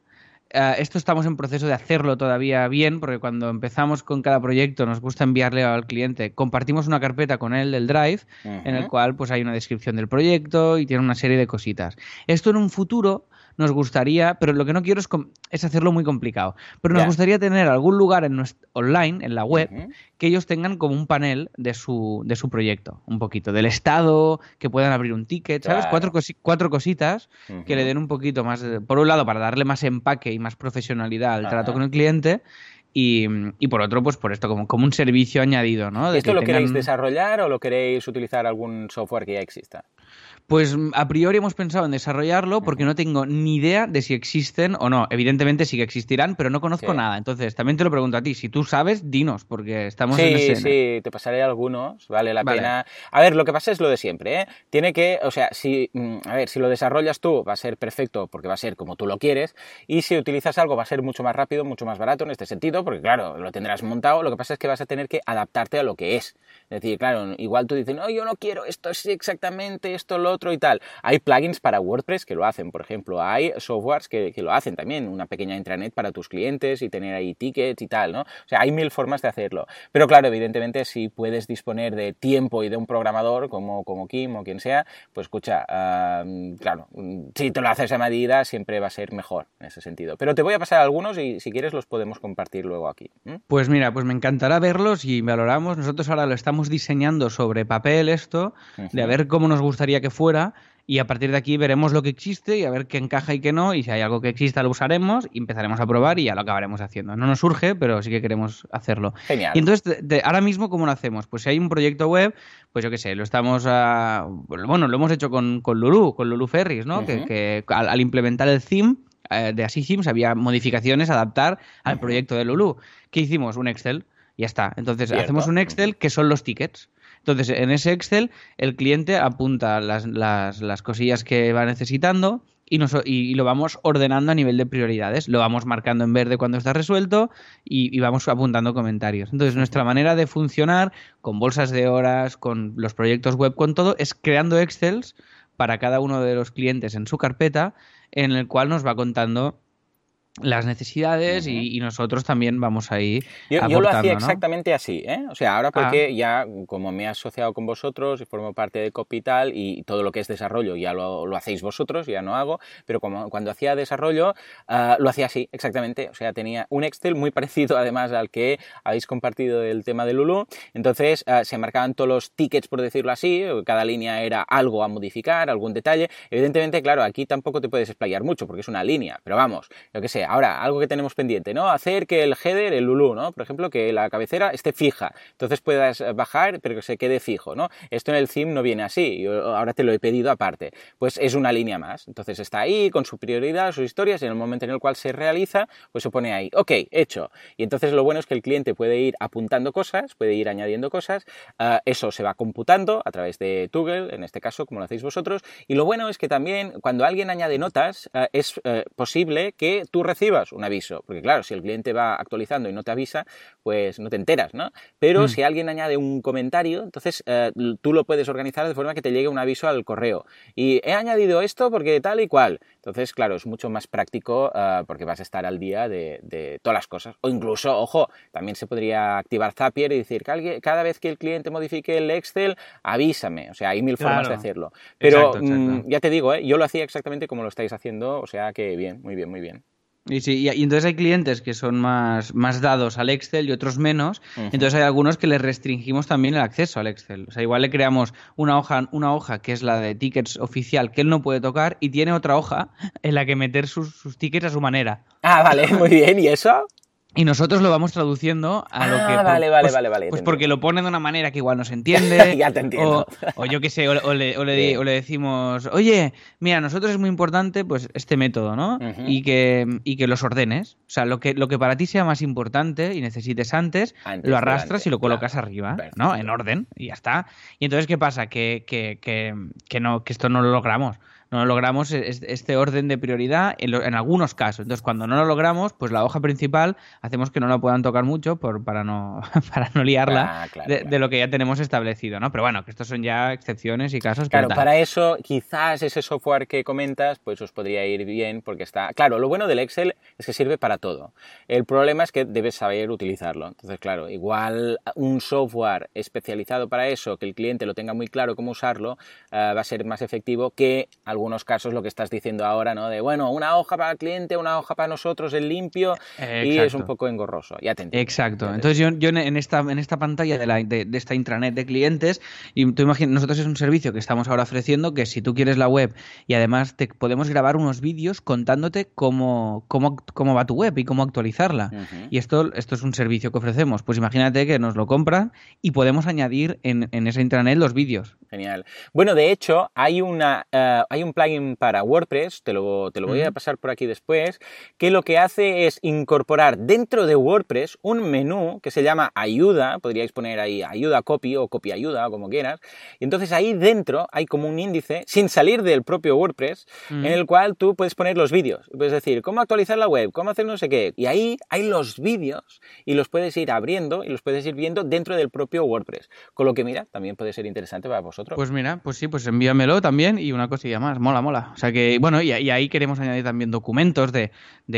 eh, esto estamos en proceso de hacerlo todavía bien, porque cuando empezamos con cada proyecto nos gusta enviarle al cliente, compartimos una carpeta con él del Drive, en el cual pues hay una descripción del proyecto y tiene una serie de cositas. Esto en un futuro nos gustaría, pero lo que no quiero es, hacerlo muy complicado, pero nos gustaría tener algún lugar en online, en la web, que ellos tengan como un panel de su, de su proyecto, un poquito, del estado, que puedan abrir un ticket, ¿sabes? Cuatro, cuatro cositas que le den un poquito más, por un lado, para darle más empaque y más profesionalidad al trato con el cliente, y, por otro, pues por esto, como, como un servicio añadido, ¿no? ¿Esto lo queréis desarrollar o lo queréis utilizar algún software que ya exista? Pues a priori hemos pensado en desarrollarlo porque no tengo ni idea de si existen o no. Evidentemente sí que existirán, pero no conozco nada. Entonces, también te lo pregunto a ti. Si tú sabes, dinos, porque estamos en escena. Sí, sí, te pasaré algunos. Vale la pena. A ver, lo que pasa es lo de siempre, ¿eh? Tiene que, o sea, si, mm, a ver, si lo desarrollas tú va a ser perfecto porque va a ser como tú lo quieres. Y si utilizas algo va a ser mucho más rápido, mucho más barato en este sentido, porque claro, lo tendrás montado. Lo que pasa es que vas a tener que adaptarte a lo que es. Es decir, claro, igual tú dices, no, yo no quiero esto es exactamente, esto, lo otro y tal. Hay plugins para WordPress que lo hacen, por ejemplo, hay softwares que, lo hacen también, una pequeña intranet para tus clientes y tener ahí tickets y tal, ¿no? O sea, hay mil formas de hacerlo. Pero claro, evidentemente, si puedes disponer de tiempo y de un programador como, como Kim o quien sea, pues escucha, claro, si te lo haces a medida, siempre va a ser mejor en ese sentido. Pero te voy a pasar algunos y si quieres los podemos compartir luego aquí. Pues mira, pues me encantará verlos y valoramos. Nosotros ahora lo estamos diseñando sobre papel esto, de a ver cómo nos gustaría que fuera y a partir de aquí veremos lo que existe y a ver qué encaja y qué no, y si hay algo que exista lo usaremos y empezaremos a probar y ya lo acabaremos haciendo. No nos surge, pero sí que queremos hacerlo. Genial. Y entonces, ahora mismo, ¿cómo lo hacemos? Pues si hay un proyecto web, pues yo qué sé, lo estamos, a, bueno, lo hemos hecho con, con Lulu, con Lulu Ferris, ¿no? que, al, implementar el theme eh, de Así había modificaciones a adaptar al proyecto de Lulu. ¿Qué hicimos? Un Excel. Ya está. Entonces, hacemos un Excel que son los tickets. Entonces, en ese Excel, el cliente apunta las, las, las cosillas que va necesitando y, nos, y, lo vamos ordenando a nivel de prioridades. Lo vamos marcando en verde cuando está resuelto y, y, vamos apuntando comentarios. Entonces, nuestra manera de funcionar con bolsas de horas, con los proyectos web, con todo, es creando Excels para cada uno de los clientes en su carpeta, en el cual nos va contando las necesidades y, nosotros también vamos ahí. Yo, yo lo hacía exactamente así, ¿eh? O sea, ahora porque ah. ya como me he asociado con vosotros y formo parte de Copy y todo lo que es desarrollo ya lo, lo hacéis vosotros, ya no hago, pero como cuando hacía desarrollo ah, lo hacía así, exactamente. O sea, tenía un Excel muy parecido además al que habéis compartido el tema de Lulu. Entonces ah, se marcaban todos los tickets, por decirlo así, cada línea era algo a modificar, algún detalle. Evidentemente, claro, aquí tampoco te puedes explayar mucho porque es una línea, pero vamos, lo que sé, ahora, algo que tenemos pendiente, ¿no? Hacer que el header, el Lulu, ¿no? Por ejemplo, que la cabecera esté fija. Entonces puedas bajar, pero que se quede fijo, ¿no? Esto en el theme no viene así. Ahora te lo he pedido aparte. Pues es una línea más. Entonces está ahí con su prioridad, sus historias, y en el momento en el cual se realiza, pues se pone ahí, ok, hecho. Y entonces lo bueno es que el cliente puede ir apuntando cosas, puede ir añadiendo cosas. Ah, eso se va computando a través de Google, en este caso, como lo hacéis vosotros. Y lo bueno es que también cuando alguien añade notas, ah, es eh, posible que tú recibas un aviso. Porque claro, si el cliente va actualizando y no te avisa, pues no te enteras, ¿no? Pero mm. si alguien añade un comentario, entonces eh, tú lo puedes organizar de forma que te llegue un aviso al correo. Y he añadido esto porque tal y cual. Entonces, claro, es mucho más práctico eh, porque vas a estar al día de, todas las cosas. O incluso, ojo, también se podría activar Zapier y decir, que cada vez que el cliente modifique el Excel, avísame. O sea, hay mil formas de hacerlo. Pero mm, ya te digo, ¿eh? yo lo hacía exactamente como lo estáis haciendo, o sea que bien, muy bien, muy bien. Y, sí, y, entonces hay clientes que son más, más dados al Excel y otros menos. Entonces hay algunos que les restringimos también el acceso al Excel. O sea, igual le creamos una hoja, una hoja que es la de tickets oficial que él no puede tocar y tiene otra hoja en la que meter sus, sus tickets a su manera. Ah, vale, muy bien. ¿Y eso? Y nosotros lo vamos traduciendo a lo que. Ah, vale, vale, pues, vale, vale. Pues porque lo pone de una manera que igual no se entiende. ya te entiendo. O, yo qué sé, o, le, o, le, decimos, oye, mira, a nosotros es muy importante pues este método, ¿no? y, que, y que los ordenes. O sea, lo que, lo que para ti sea más importante y necesites antes, lo arrastras y lo colocas arriba, ¿no? En orden, y ya está. Y entonces, ¿qué pasa? Que, que, que, que, no, que esto no lo logramos no logramos este orden de prioridad en, algunos casos. Entonces, cuando no lo logramos, pues la hoja principal hacemos que no la puedan tocar mucho por, para, no, para no liarla ah, de, lo que ya tenemos establecido, ¿no? Pero bueno, que estos son ya excepciones y casos. Claro, para eso quizás ese software que comentas, pues os podría ir bien porque está... Claro, lo bueno del Excel es que sirve para todo. El problema es que debes saber utilizarlo. Entonces, claro, igual un software especializado para eso, que el cliente lo tenga muy claro cómo usarlo, eh, va a ser más efectivo que algunos casos lo que estás diciendo ahora, ¿no? De, bueno, una hoja para el cliente, una hoja para nosotros, el limpio, y es un poco engorroso. Ya te entiendo. Exacto. Entonces yo, yo, en, esta, en esta pantalla de, la, de, esta intranet de clientes, y tú imaginas, nosotros es un servicio que estamos ahora ofreciendo que si tú quieres la web y además te podemos grabar unos vídeos contándote cómo, cómo, cómo va tu web y cómo actualizarla. Y esto, esto es un servicio que ofrecemos. Pues imagínate que nos lo compran y podemos añadir en, en esa intranet los vídeos. Genial. Bueno, de hecho, hay, una, eh, hay un plugin para WordPress, te lo, te lo voy a pasar por aquí después, que lo que hace es incorporar dentro de WordPress un menú que se llama ayuda, podríais poner ahí ayuda copy o copy ayuda, o como quieras, y entonces ahí dentro hay como un índice, sin salir del propio WordPress, en el cual tú puedes poner los vídeos. Puedes decir, cómo actualizar la web, cómo hacer no sé qué, y ahí hay los vídeos y los puedes ir abriendo y los puedes ir viendo dentro del propio WordPress. Con lo que, mira, también puede ser interesante para vosotros. Pues mira, pues sí, pues envíamelo también y una cosilla más, mola, mola. O sea que, bueno, y, ahí queremos añadir también documentos de,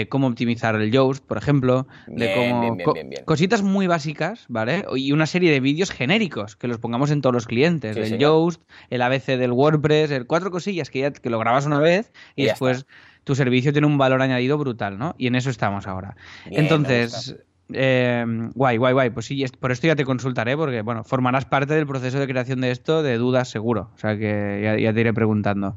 cómo optimizar el Yoast, por ejemplo, de cómo... cositas muy básicas, ¿vale? Y una serie de vídeos genéricos que los pongamos en todos los clientes, el Yoast, el ABC del WordPress, el cuatro cosillas que ya que lo grabas una vez y, después... tu servicio tiene un valor añadido brutal, ¿no? Y en eso estamos ahora. Entonces, eh, guay, guay, guay. Pues sí, por esto ya te consultaré, porque bueno, formarás parte del proceso de creación de esto de dudas seguro. O sea que ya, te iré preguntando.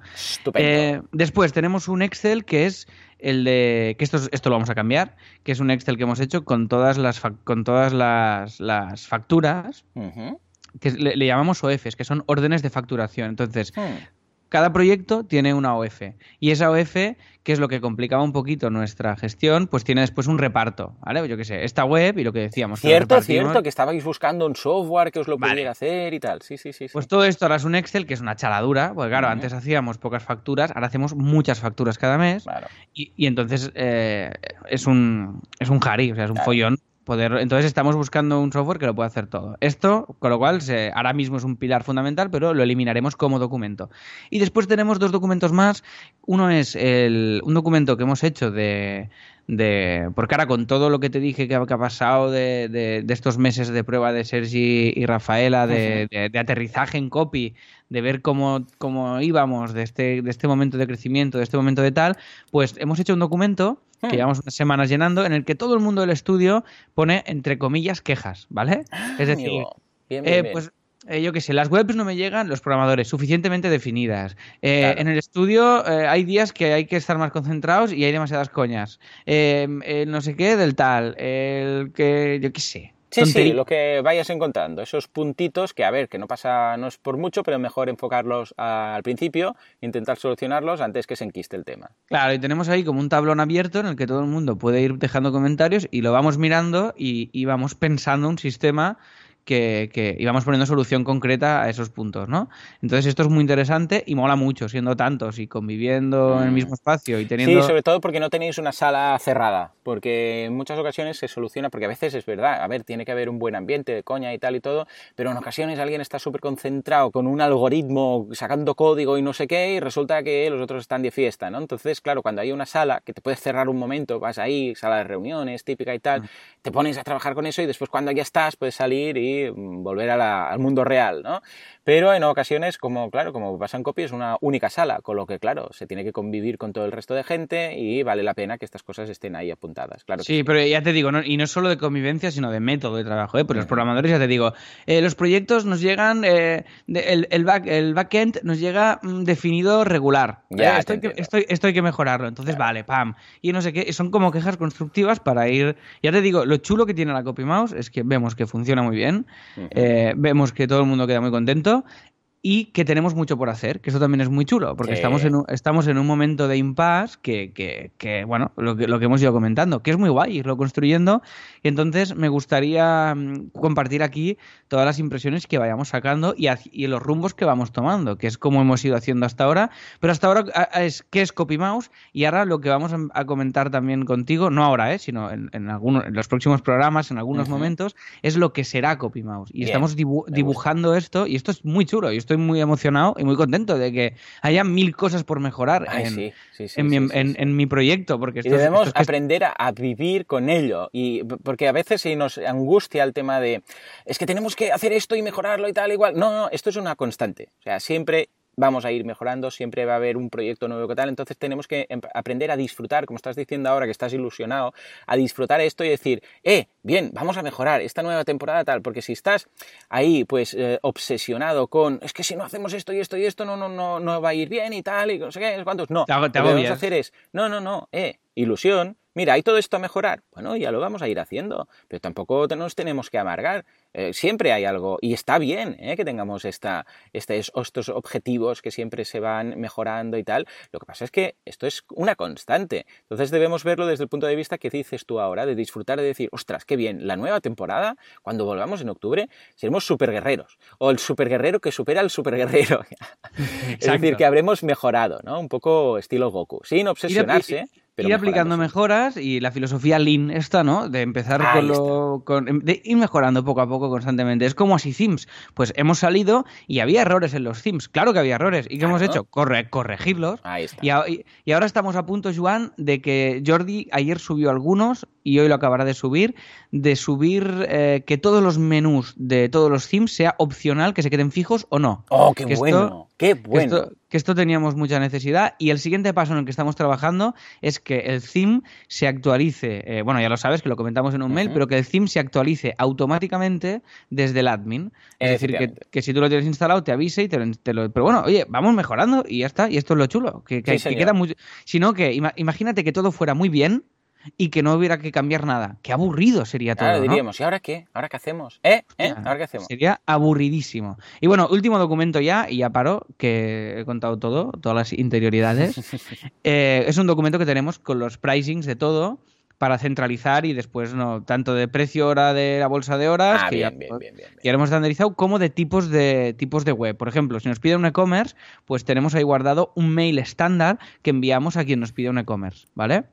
Eh, después tenemos un Excel que es el de. que esto, esto lo vamos a cambiar, que es un Excel que hemos hecho con todas las con todas las, las facturas. Que le, llamamos OFs, que son órdenes de facturación. Entonces, hmm cada proyecto tiene una OF y esa OF, que es lo que complicaba un poquito nuestra gestión, pues tiene después un reparto, ¿vale? Yo qué sé, esta web y lo que decíamos. Cierto, cierto, que estabais buscando un software que os lo pudiera hacer y tal. Sí, sí, sí, Pues todo esto ahora es un Excel que es una chaladura, porque claro, antes hacíamos pocas facturas, ahora hacemos muchas facturas cada mes y, entonces eh, es un es un jari, o sea, es un follón poder. Entonces estamos buscando un software que lo pueda hacer todo. Esto, con lo cual, se, ahora mismo es un pilar fundamental, pero lo eliminaremos como documento. Y después tenemos dos documentos más. Uno es el, un documento que hemos hecho de, de... Porque ahora con todo lo que te dije que, ha pasado de, estos meses de prueba de Sergi y Rafaela, de, aterrizaje en copy, de ver cómo, cómo íbamos de este, de este momento de crecimiento, de este momento de tal, pues hemos hecho un documento que hmm. llevamos unas semanas llenando, en el que todo el mundo del estudio pone, entre comillas, quejas, ¿vale? Ah, es decir, eh, pues eh, yo qué sé, las webs no me llegan, los programadores suficientemente definidas. Eh, en el estudio hay días que hay que estar más concentrados y hay demasiadas coñas. no sé qué del tal, el que, yo qué sé. Sí, sí, lo que vayas encontrando, esos puntitos que, a ver, que no pasa, no es por mucho, pero mejor enfocarlos al principio, intentar solucionarlos antes que se enquiste el tema. Claro, y tenemos ahí como un tablón abierto en el que todo el mundo puede ir dejando comentarios y lo vamos mirando y, y vamos pensando un sistema que, que, íbamos poniendo solución concreta a esos puntos, ¿no? Entonces esto es muy interesante y mola mucho, siendo tantos y conviviendo en el mm. mismo espacio y teniendo... Sí, sobre todo porque no tenéis una sala cerrada, porque en muchas ocasiones se soluciona, porque a veces es verdad, a ver, tiene que haber un buen ambiente de coña y tal y todo, pero en ocasiones alguien está súper concentrado con un algoritmo sacando código y no sé qué y resulta que los otros están de fiesta, ¿no? Entonces, claro, cuando hay una sala que te puedes cerrar un momento, vas ahí, sala de reuniones típica y tal, mm. te pones a trabajar con eso y después cuando ya estás puedes salir y volver al mundo real, ¿no? Pero en ocasiones, como claro, como pasa en copy, es una única sala, con lo que claro, se tiene que convivir con todo el resto de gente y vale la pena que estas cosas estén ahí apuntadas. Claro sí, pero ya te digo, y no solo de convivencia, sino de método de trabajo. ¿eh? Pues los programadores, ya te digo, eh, los proyectos nos llegan, eh, el, back, el backend nos llega mm, definido regular. Ya, esto, hay que, esto, hay que mejorarlo. Entonces, vale, pam. Y no sé qué, son como quejas constructivas para ir. Ya te digo, lo chulo que tiene la Copy Mouse es que vemos que funciona muy bien, vemos que todo el mundo queda muy contento y que tenemos mucho por hacer, que eso también es muy chulo, porque estamos, en un, estamos en un momento de impasse que, que, que, bueno, lo que, lo que hemos ido comentando, que es muy guay irlo construyendo, y entonces me gustaría mm, compartir aquí todas las impresiones que vayamos sacando y, y los rumbos que vamos tomando, que es como hemos ido haciendo hasta ahora, pero hasta ahora es qué es CopyMouse, y ahora lo que vamos a comentar también contigo, no ahora, ¿eh? sino en, en, algunos, en los próximos programas, en algunos momentos, es lo que será CopyMouse, y estamos dibujando esto, y esto es muy chulo, y esto muy emocionado y muy contento de que haya mil cosas por mejorar en, mi, proyecto. Porque y debemos aprender a, vivir con ello. Y porque a veces nos angustia el tema de es que tenemos que hacer esto y mejorarlo y tal, igual. No, no, esto es una constante. O sea, siempre vamos a ir mejorando, siempre va a haber un proyecto nuevo que tal, entonces tenemos que em, aprender a disfrutar, como estás diciendo ahora que estás ilusionado, a disfrutar esto y decir, eh, bien, vamos a mejorar esta nueva temporada tal, porque si estás ahí pues eh, obsesionado con, es que si no hacemos esto y esto y esto no, no, no, no va a ir bien y tal, y no sé qué, cuántos, no, te lo que vamos a hacer es, no, no, no, eh, ilusión, mira, hay todo esto a mejorar, bueno, ya lo vamos a ir haciendo, pero tampoco nos tenemos que amargar, eh, siempre hay algo, y está bien eh, que tengamos esta, estos objetivos que siempre se van mejorando y tal, lo que pasa es que esto es una constante, entonces debemos verlo desde el punto de vista que dices tú ahora, de disfrutar de decir, ostras, qué bien, la nueva temporada, cuando volvamos en octubre, seremos super guerreros, o el super guerrero que supera al super guerrero, es decir, que habremos mejorado, ¿no? Un poco estilo Goku, sin obsesionarse ir aplicando mejoras y la filosofía Lean esta, ¿no? De empezar con lo... Con, de ir mejorando poco a poco constantemente. Es como así Sims. Pues hemos salido y había errores en los Sims. Claro que había errores. ¿Y qué hemos hecho? Corre, corregirlos. Ahí está. Y, y, ahora estamos a punto, Joan, de que Jordi ayer subió algunos y hoy lo acabará de subir, de subir eh, que todos los menús de todos los Sims sea opcional, que se queden fijos o no. ¡Oh, qué bueno! ¡Qué bueno! que esto teníamos mucha necesidad y el siguiente paso en el que estamos trabajando es que el theme se actualice, eh, bueno, ya lo sabes que lo comentamos en un mail, pero que el theme se actualice automáticamente desde el admin. Es decir, que, si tú lo tienes instalado te avise y te lo, Pero bueno, oye, vamos mejorando y ya está, y esto es lo chulo, que, queda muy... Sino que imagínate que todo fuera muy bien y que no hubiera que cambiar nada. Qué aburrido sería todo. Claro, diríamos, ¿y ahora qué? ¿Ahora qué hacemos? ¿Eh? ¿Eh? ¿Ahora qué hacemos? Sería aburridísimo. Y bueno, último documento ya, y ya paro, que he contado todo, todas las interioridades. Eh, es un documento que tenemos con los pricings de todo para centralizar y después no tanto de precio hora de la bolsa de horas ah, que bien, ya, bien, bien, ya lo hemos estandarizado como de tipos de tipos de web. Por ejemplo si nos pide un e-commerce pues tenemos ahí guardado un mail estándar que enviamos a quien nos pide un e-commerce vale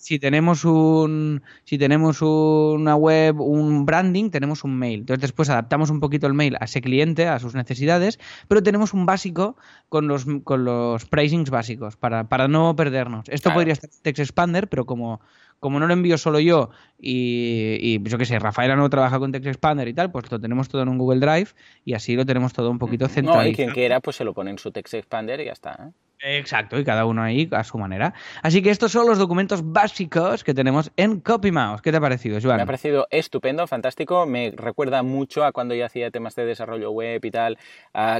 si, tenemos un si tenemos una web un branding tenemos un mail. Entonces después adaptamos un poquito el mail a ese cliente a sus necesidades pero tenemos un básico con los con los pricings básicos para, para no perdernos. Esto podría estar en text expander pero como como no lo envío solo yo y, y pues yo qué sé, Rafaela no trabaja con Text Expander y tal, pues lo tenemos todo en un Google Drive y así lo tenemos todo un poquito centralizado. No, y quien quiera pues se lo pone en su Text Expander y ya está. ¿eh? Exacto, y cada uno ahí a su manera. Así que estos son los documentos básicos que tenemos en CopyMouse. ¿Qué te ha parecido, Joan? Me ha parecido estupendo, fantástico. Me recuerda mucho a cuando yo hacía temas de desarrollo web y tal,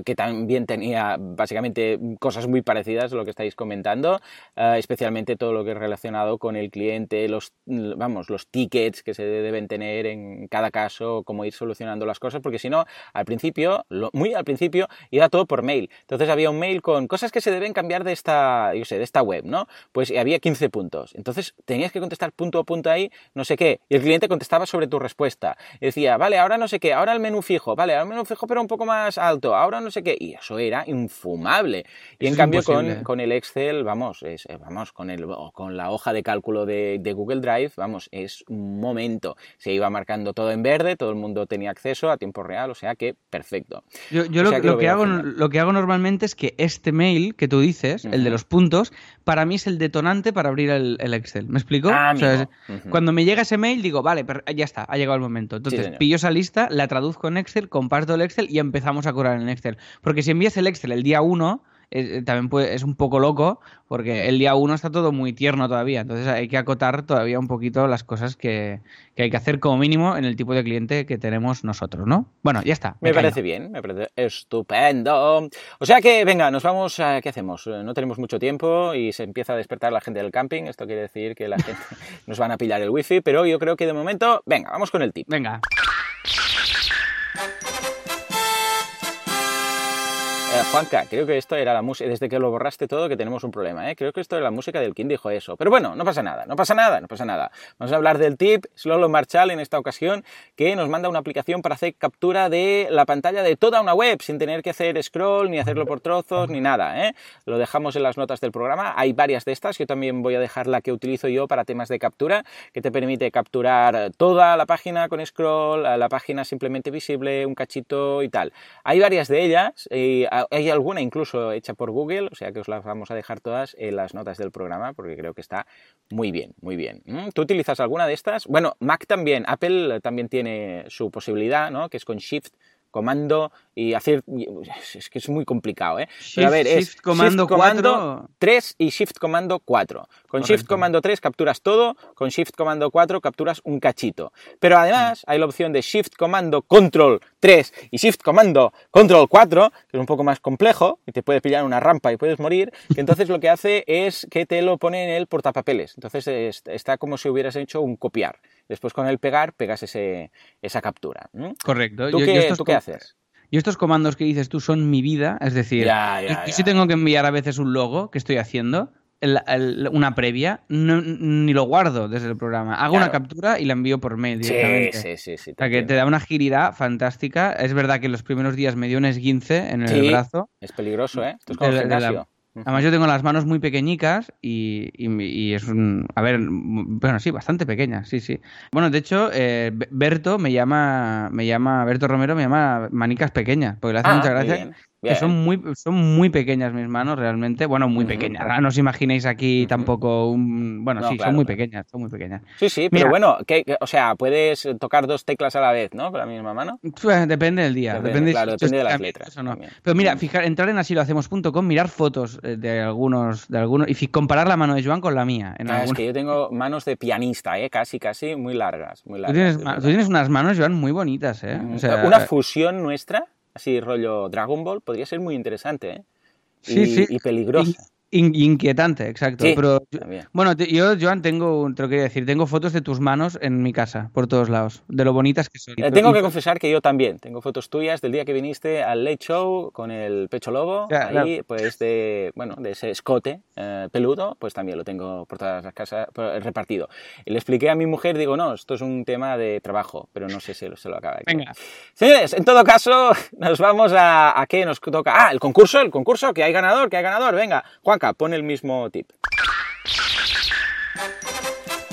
que también tenía básicamente cosas muy parecidas a lo que estáis comentando, especialmente todo lo que es relacionado con el cliente, los, vamos, los tickets que se deben tener en cada caso, cómo ir solucionando las cosas, porque si no, al principio, muy al principio, iba todo por mail. Entonces había un mail con cosas que se deben cambiar de esta, yo sé, de esta web, ¿no? Pues había 15 puntos. Entonces tenías que contestar punto a punto ahí, no sé qué. Y el cliente contestaba sobre tu respuesta. Y decía, vale, ahora no sé qué, ahora el menú fijo, vale, ahora el menú fijo pero un poco más alto, ahora no sé qué. Y eso era infumable. Y en cambio con, el Excel, vamos, es, eh, vamos, con, el, con la hoja de cálculo de, Google Drive, vamos, es un momento. Se iba marcando todo en verde, todo el mundo tenía acceso a tiempo real, o sea que perfecto. Yo, lo, que hago, lo que hago normalmente es que este mail que tú dices, el de los puntos, para mí es el detonante para abrir el, Excel. ¿Me explico? Ah, cuando me llega ese mail, digo, vale, pero ya está, ha llegado el momento. Entonces, pillo esa lista, la traduzco en Excel, comparto el Excel y empezamos a curar en Excel. Porque si envías el Excel el día 1, eh, también puede, es un poco loco porque el día 1 está todo muy tierno todavía. Entonces hay que acotar todavía un poquito las cosas que, hay que hacer como mínimo en el tipo de cliente que tenemos nosotros, ¿no? Bueno, ya está. Me, parece bien, me parece estupendo. O sea que, venga, nos vamos a... ¿Qué hacemos? No tenemos mucho tiempo y se empieza a despertar la gente del camping. Esto quiere decir que la gente nos van a pillar el wifi, pero yo creo que de momento, venga, vamos con el tip. Venga. Juanca, creo que esto era la música, desde que lo borraste todo, que tenemos un problema, ¿eh? Creo que esto era la música del quien dijo eso. Pero bueno, no pasa nada, no pasa nada, no pasa nada. Vamos a hablar del tip Slolo Marshall en esta ocasión, que nos manda una aplicación para hacer captura de la pantalla de toda una web, sin tener que hacer scroll, ni hacerlo por trozos, ni nada, ¿eh? Lo dejamos en las notas del programa. Hay varias de estas, yo también voy a dejar la que utilizo yo para temas de captura, que te permite capturar toda la página con scroll, la página simplemente visible, un cachito y tal. Hay varias de ellas y hay alguna incluso hecha por Google, o sea que os las vamos a dejar todas en las notas del programa porque creo que está muy bien, muy bien. ¿Mm? ¿Tú utilizas alguna de estas? Bueno, Mac también, Apple también tiene su posibilidad, ¿no? Que es con Shift comando y hacer es que es muy complicado eh Pero a ver es shift comando, comando 3 y shift comando 4 con shift comando 3 capturas todo con shift comando 4 capturas un cachito. Pero además hay la opción de shift comando control 3 y shift comando control 4 que es un poco más complejo y te puede pillar una rampa y puedes morir que entonces lo que hace es que te lo pone en el portapapeles. Entonces está como si hubieras hecho un copiar después con el pegar pegas ese, esa captura. Correcto. ¿Tú, qué, haces? Y estos comandos que dices tú son mi vida, es decir, yo, si tengo que enviar a veces un logo que estoy haciendo, una previa, ni lo guardo desde el programa. Hago una captura y la envío por mail directamente. Sí, sí, sí. o sea, que te da una agilidad fantástica. Es verdad que en los primeros días me dio un esguince en el brazo. Es peligroso, ¿eh? Esto es como gimnasio. Además yo tengo las manos muy pequeñicas y, es un... A ver, bueno, sí, bastante pequeñas, sí, sí. Bueno, de hecho, eh, Berto me llama, me llama, Berto Romero me llama manicas pequeñas, porque le hace ah, mucha gracia que son muy, son muy pequeñas mis manos realmente. Bueno, muy pequeñas. no os imaginéis aquí tampoco un... Bueno, sí, son muy pequeñas, son muy pequeñas. Sí, sí, pero bueno, que, o sea, puedes tocar dos teclas a la vez, ¿no? Con la misma mano. Pues, depende del día. Depende, claro, depende de las letras. Pero mira, fijar, entrar en así lo hacemos.com, mirar fotos eh, de algunos, de algunos y comparar la mano de Joan con la mía. En ah, Es que yo tengo manos de pianista, ¿eh? Casi, casi muy largas. Muy largas ¿Tú, tienes, unas manos, Joan, muy bonitas, ¿eh? O sea, una fusión nuestra así rollo Dragon Ball, podría ser muy interesante, ¿eh? Sí, sí. y peligrosa inquietante, exacto. Pero bueno, yo, Joan, tengo, te lo quería decir, tengo fotos de tus manos en mi casa, por todos lados, de lo bonitas que son. Eh, tengo que confesar que yo también tengo fotos tuyas del día que viniste al Late Show con el pecho lobo, ahí, pues de, bueno, de ese escote eh, peludo, pues también lo tengo por todas las casas repartido. Y le expliqué a mi mujer, digo, no, esto es un tema de trabajo, pero no sé si se lo acaba de Venga. Señores, en todo caso, nos vamos a, a qué nos toca. Ah, el concurso, el concurso, que hay ganador, que hay ganador, venga, Juan Pon el mismo tip.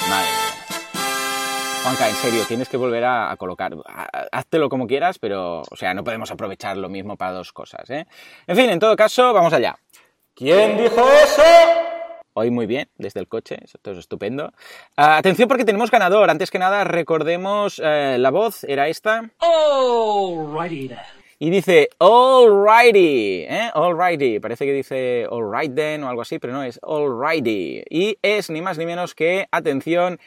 Madre Juanca, en serio, tienes que volver a, colocar. Háztelo como quieras, pero, o sea, no podemos aprovechar lo mismo para dos cosas, ¿eh? En fin, en todo caso, vamos allá. ¿Quién dijo eso? Hoy muy bien, desde el coche, esto es estupendo. Ah, atención porque tenemos ganador. Antes que nada, recordemos eh, la voz, era esta. Alrighty. Y dice alrighty, ¿eh? Alrighty. Parece que dice alright then o algo así, pero no es alrighty. Y es ni más ni menos que, atención,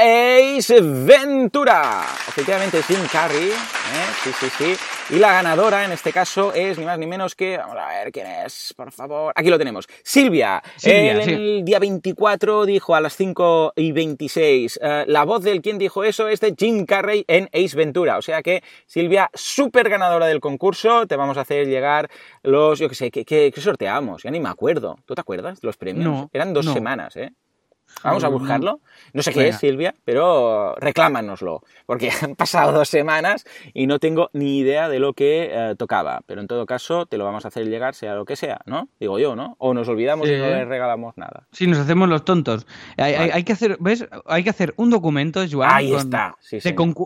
Ace Ventura. Efectivamente, Jim Carrey. ¿eh? Sí, sí, sí. Y la ganadora en este caso es ni más ni menos que. Vamos a ver quién es, por favor. Aquí lo tenemos. Silvia. el día 24 dijo a las 5 y 26. Eh, la voz del quien dijo eso es de Jim Carrey en Ace Ventura. O sea que, Silvia, súper ganadora del concurso. Te vamos a hacer llegar los. Yo qué sé, ¿qué, sorteamos? Ya ni me acuerdo. ¿Tú te acuerdas? Los premios. Eran dos semanas, ¿eh? Vamos a buscarlo. No sé qué es, Silvia, pero reclámanoslo, porque han pasado dos semanas y no tengo ni idea de lo que eh, tocaba. Pero en todo caso, te lo vamos a hacer llegar, sea lo que sea, ¿no? Digo yo, ¿no? O nos olvidamos y no le regalamos nada. Sí, nos hacemos los tontos. Hay, que hacer, ¿ves? Hay que hacer un documento, Joan. Ahí está.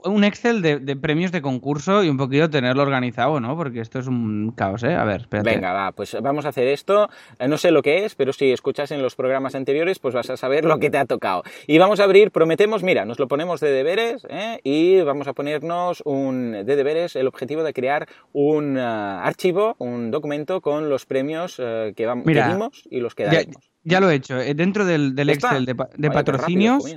un Excel de, premios de concurso y un poquito tenerlo organizado, ¿no? Porque esto es un caos, ¿eh? A ver, espérate. Venga, va, pues vamos a hacer esto. Eh, no sé lo que es, pero si escuchas en los programas anteriores, pues vas a saber lo que te ha tocado. Y vamos a abrir, prometemos, mira, nos lo ponemos de deberes ¿eh? y vamos a ponernos un de deberes el objetivo de crear un eh, archivo, un documento con los premios eh, que, vamos, dimos y los que daremos. Ya, lo he hecho. Dentro del, Excel de, patrocinios.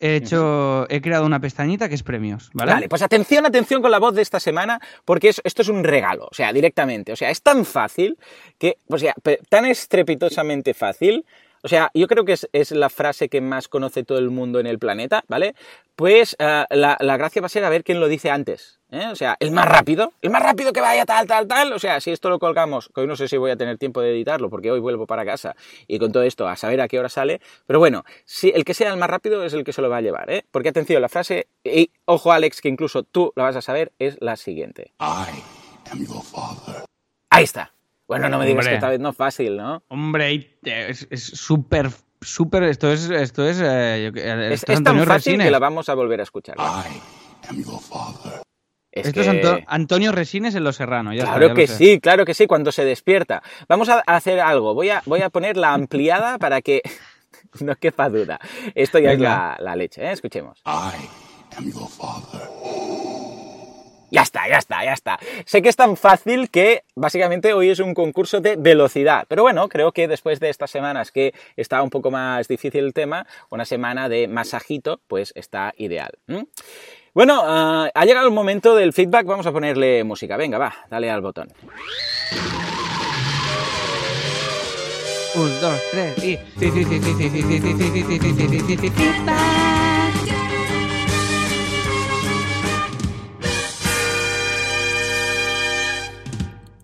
he hecho, he creado una pestañita que es premios, ¿vale? Vale, pues atención, atención con la voz de esta semana, porque esto es un regalo, o sea, directamente. O sea, es tan fácil que, o sea, tan estrepitosamente fácil o sea, yo creo que es, la frase que más conoce todo el mundo en el planeta, ¿vale? Pues eh, la, gracia va a ser a ver quién lo dice antes. ¿eh? O sea, el más rápido, el más rápido que vaya tal, tal, tal. O sea, si esto lo colgamos, que hoy no sé si voy a tener tiempo de editarlo, porque hoy vuelvo para casa y con todo esto a saber a qué hora sale. Pero bueno, si el que sea el más rápido es el que se lo va a llevar, ¿eh? Porque atención, la frase, y ojo Alex, que incluso tú la vas a saber, es la siguiente. Ahí está. Bueno, no me digas que esta vez no es fácil, ¿no? Hombre, es súper, súper. Esto es. Esto es, eh, es, tan fácil que la vamos a volver a escuchar. esto es Antonio Resines en Los Serrano. claro que sí, claro que sí, cuando se despierta. Vamos a hacer algo. Voy a, voy a poner la ampliada para que no quepa duda. Esto ya es la, la leche, ¿eh? Escuchemos. I am your father. Ya está, ya está, ya está. Sé que es tan fácil que básicamente hoy es un concurso de velocidad. Pero bueno, creo que después de estas semanas que está un poco más difícil el tema, una semana de masajito, pues está ideal. Bueno, ah, ha llegado el momento del feedback. Vamos a ponerle música. Venga, va, dale al botón. Un, dos, tres y...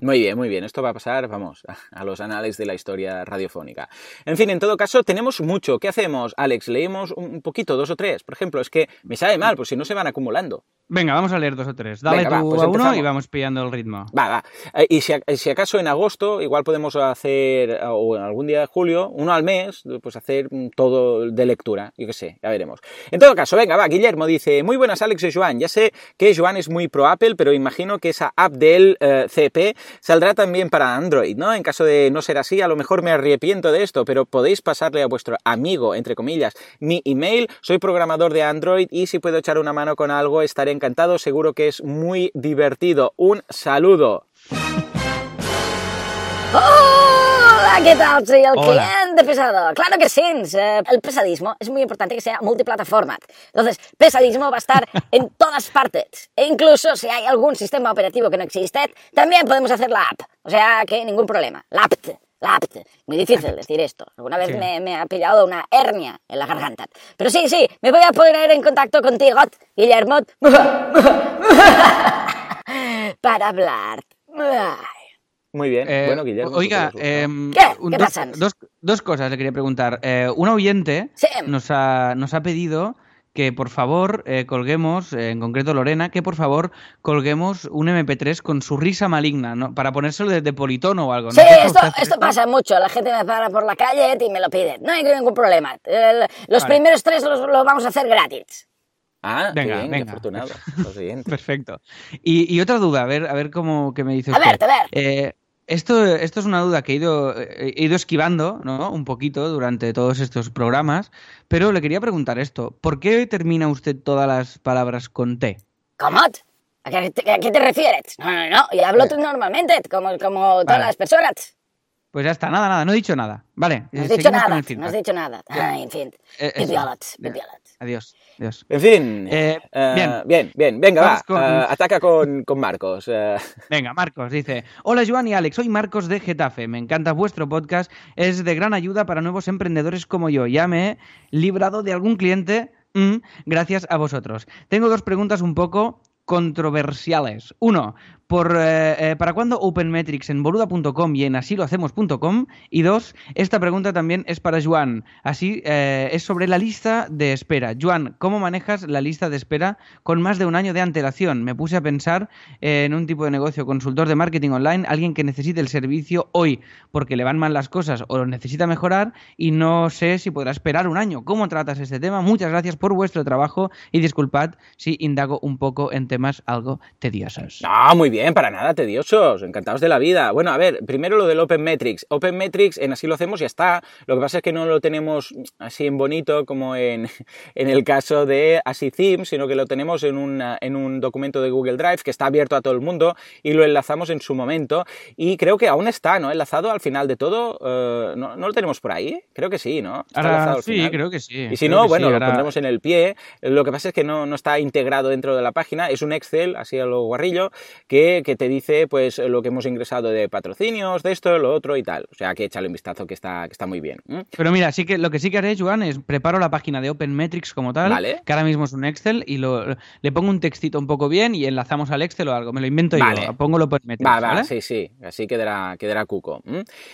Muy bien, muy bien. Esto va a pasar, vamos, a los anales de la historia radiofónica. En fin, en todo caso, tenemos mucho. ¿Qué hacemos, Alex? ¿Leemos un poquito, dos o tres? Por ejemplo, es que me sabe mal, pues si no se van acumulando. Venga, vamos a leer dos o tres. Dale tú pues a uno y vamos pillando el ritmo. Va, va. Eh, y si, acaso en agosto, igual podemos hacer, o en algún día de julio, uno al mes, pues hacer todo de lectura. Yo qué sé, ya veremos. En todo caso, venga, va. Guillermo dice, muy buenas Alex y Joan. Ya sé que Joan es muy pro Apple, pero imagino que esa app del eh, CP saldrá también para Android, ¿no? En caso de no ser así, a lo mejor me arrepiento de esto, pero podéis pasarle a vuestro amigo, entre comillas, mi email. Soy programador de Android y si puedo echar una mano con algo, estaré encantado. Seguro que es muy divertido. Un saludo. Hola, ¿qué tal? Soy el cliente pesado. Claro que sí. Eh, el pesadismo es muy importante que sea multiplataforma. Entonces, pesadismo va a estar en todas partes. E incluso si hay algún sistema operativo que no existe, también podemos hacer la app. O sea que ningún problema. La app. La app. Muy difícil decir esto. Alguna vez me, me, ha pillado una hernia en la garganta. Pero sí, sí, me voy a poner en contacto contigo, Guillermo, para hablar. Muy bien. Eh, bueno, Guillermo. Oiga, em, ¿qué? ¿Qué dos, dos, cosas le quería preguntar. Eh, un oyente nos, ha, nos ha pedido que por favor eh, colguemos, en concreto Lorena, que por favor colguemos un MP3 con su risa maligna, ¿no? para ponérselo de, politono o algo. ¿no? Sí, esto, esto pasa mucho. La gente me para por la calle y me lo pide. No hay ningún problema. los primeros tres los, vamos a hacer gratis. Ah, venga, bien, venga. afortunado. Perfecto. Y, y, otra duda, a ver, a ver cómo que me dice usted. A ver, a ver. Eh, Esto, esto es una duda que he ido, he ido esquivando ¿no? un poquito durante todos estos programas, pero le quería preguntar esto. ¿Por qué termina usted todas las palabras con T? ¿Cómo? ¿A qué, te, refieres? No, no, no, y hablo tú normalmente, como, como todas las personas. Pues ya está, nada, nada, no he dicho nada. Vale, no has dicho nada, no has dicho nada. en fin, eh, Adiós. Adiós. En fin. Eh, eh, bien. bien, bien. Venga, va. Eh, ataca con, Marcos. Venga, Marcos dice: Hola, Joan y Alex. Soy Marcos de Getafe. Me encanta vuestro podcast. Es de gran ayuda para nuevos emprendedores como yo. Ya me he librado de algún cliente. Mm, gracias a vosotros. Tengo dos preguntas un poco controversiales. Uno, por, eh, eh, ¿para cuándo OpenMetrics en boluda.com y en asilohacemos.com? Y dos, esta pregunta también es para Juan. Así, eh, es sobre la lista de espera. Juan, ¿cómo manejas la lista de espera con más de un año de antelación? Me puse a pensar en un tipo de negocio, consultor de marketing online, alguien que necesite el servicio hoy porque le van mal las cosas o lo necesita mejorar y no sé si podrá esperar un año. ¿Cómo tratas este tema? Muchas gracias por vuestro trabajo y disculpad si indago un poco en temas algo tediosos. No, muy bien bien, para nada tediosos, encantados de la vida. Bueno, a ver, primero lo del Open Metrics. Open Metrics, en así lo hacemos, ya está. Lo que pasa es que no lo tenemos así en bonito como en, en el caso de Así sino que lo tenemos en, una, en un documento de Google Drive que está abierto a todo el mundo y lo enlazamos en su momento. Y creo que aún está, ¿no? Enlazado al final de todo. Eh, ¿no, lo tenemos por ahí? Creo que sí, ¿no? sí, creo que sí. Y si no, bueno, lo pondremos en el pie. Lo que pasa es que no, no está integrado dentro de la página. Es un Excel, así a lo guarrillo, que que, te dice pues lo que hemos ingresado de patrocinios, de esto, lo otro y tal. O sea que échale un vistazo que está, que está muy bien. Pero mira, sí que lo que sí que haré, Joan, es preparo la página de Open Metrics como tal, que ahora mismo es un Excel, y lo, le pongo un textito un poco bien y enlazamos al Excel o algo. Me lo invento yo, pongo el Open Metrics. Va, va, sí, sí, así quedará, quedará cuco.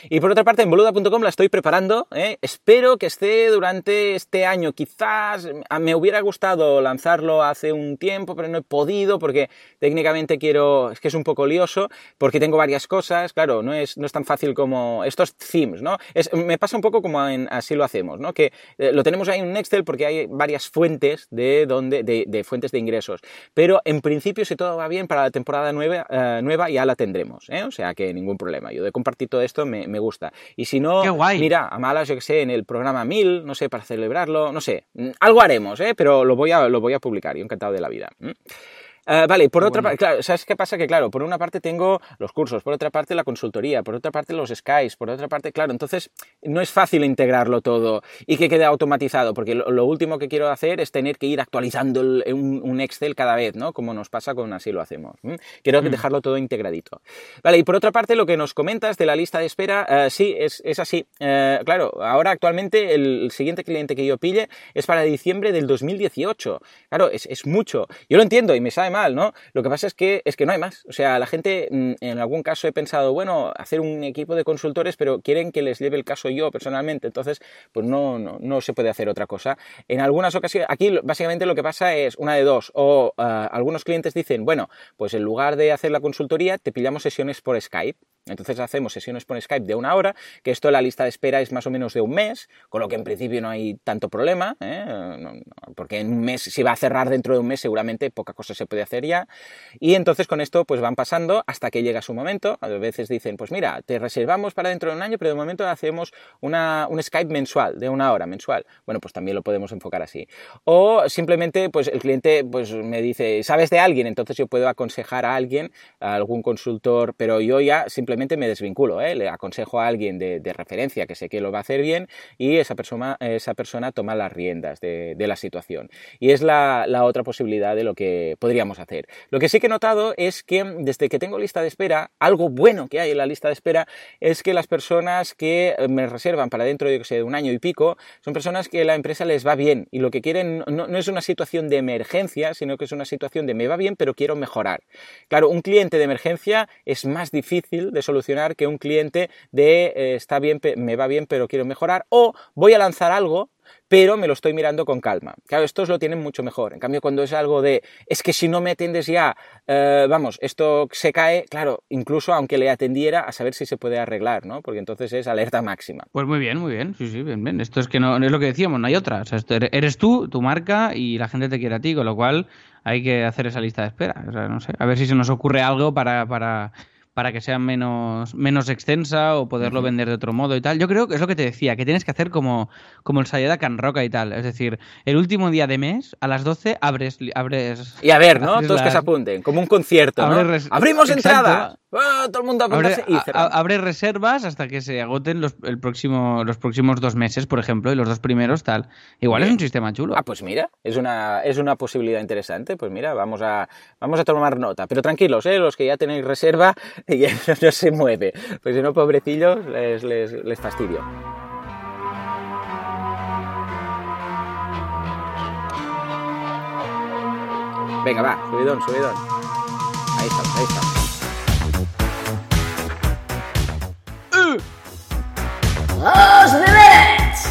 Y por otra parte, en boluda.com la estoy preparando. ¿eh? Espero que esté durante este año. Quizás me hubiera gustado lanzarlo hace un tiempo, pero no he podido porque técnicamente quiero es un poco lioso porque tengo varias cosas, claro, no es, no es tan fácil como estos themes, ¿no? Es, me pasa un poco como en así lo hacemos, ¿no? Que eh, lo tenemos ahí en Excel porque hay varias fuentes de, donde, de, fuentes de ingresos, pero en principio si todo va bien para la temporada nueva, eh, nueva ya la tendremos, ¿eh? O sea que ningún problema. Yo de compartir todo esto me, me gusta. Y si no, mira, a malas, yo que sé, en el programa 1000, no sé, para celebrarlo, no sé, mm, algo haremos, ¿eh? Pero lo voy a, lo voy a publicar, yo encantado de la vida. Uh, vale, por otra parte, claro, ¿sabes qué pasa? Que claro, por una parte tengo los cursos, por otra parte la consultoría, por otra parte los Skies, por otra parte, claro, entonces no es fácil integrarlo todo y que quede automatizado, porque lo, último que quiero hacer es tener que ir actualizando un, Excel cada vez, ¿no? Como nos pasa con así lo hacemos. Quiero mm. dejarlo todo integradito. Vale, y por otra parte, lo que nos comentas de la lista de espera, uh, sí, es, es así. Uh, claro, ahora actualmente el, siguiente cliente que yo pille es para diciembre del 2018. Claro, es, es mucho. Yo lo entiendo y me sabe ¿no? Lo que pasa es que, es que no hay más. O sea, la gente, mm, en algún caso he pensado, bueno, hacer un equipo de consultores, pero quieren que les lleve el caso yo personalmente, entonces, pues no, no, no se puede hacer otra cosa. En algunas ocasiones, aquí básicamente lo que pasa es una de dos, o ah, algunos clientes dicen, bueno, pues en lugar de hacer la consultoría, te pillamos sesiones por Skype. Entonces hacemos sesiones por Skype de una hora, que esto la lista de espera es más o menos de un mes, con lo que en principio no hay tanto problema, ¿eh? porque en un mes, si va a cerrar dentro de un mes, seguramente poca cosa se puede hacer ya. Y entonces con esto pues van pasando hasta que llega su momento. A veces dicen, pues mira, te reservamos para dentro de un año, pero de momento hacemos una, un Skype mensual, de una hora mensual. Bueno, pues también lo podemos enfocar así. O simplemente pues el cliente pues me dice, ¿sabes de alguien? Entonces yo puedo aconsejar a alguien, a algún consultor, pero yo ya simplemente me desvinculo, ¿eh? le aconsejo a alguien de, referencia que sé que lo va a hacer bien y esa persona, esa persona toma las riendas de, la situación. Y es la, otra posibilidad de lo que podríamos hacer. Lo que sí que he notado es que desde que tengo lista de espera, algo bueno que hay en la lista de espera es que las personas que me reservan para dentro de, sé, de un año y pico son personas que la empresa les va bien y lo que quieren no, no es una situación de emergencia, sino que es una situación de me va bien pero quiero mejorar. Claro, un cliente de emergencia es más difícil de solucionar que un cliente de eh, está bien, me va bien, pero quiero mejorar, o voy a lanzar algo pero me lo estoy mirando con calma. Claro, estos lo tienen mucho mejor. En cambio, cuando es algo de, es que si no me atiendes ya, eh, vamos, esto se cae, claro, incluso aunque le atendiera, a saber si se puede arreglar, ¿no? Porque entonces es alerta máxima. Pues muy bien, muy bien, sí, sí, bien, bien. Esto es que no, es lo que decíamos, no hay otra. O sea, eres tú, tu marca, y la gente te quiere a ti, con lo cual hay que hacer esa lista de espera. O sea, no sé, a ver si se nos ocurre algo para, para para que sea menos, menos extensa o poderlo vender de otro modo y tal. Yo creo que es lo que te decía, que tienes que hacer como, como el Sayada Can Roca y tal. Es decir, el último día de mes, a las 12, abres... abres y a ver, ¿no? Todos que se apunten, como un concierto, ¿no? ¡Abrimos entrada! ¡Ah! todo el mundo abre, y abre reservas hasta que se agoten los, el próximo, los próximos dos meses, por ejemplo, y los dos primeros tal. Igual es un sistema chulo. Ah, pues mira, es una, es una posibilidad interesante. Pues mira, vamos a, vamos a tomar nota. Pero tranquilos, ¿eh? los que ya tenéis reserva, y no se mueve. Pues si no, pobrecillos, les, les, les fastidio. Venga, va, subidón, subidón. Ahí estamos, ahí estamos. ¡Los deberes!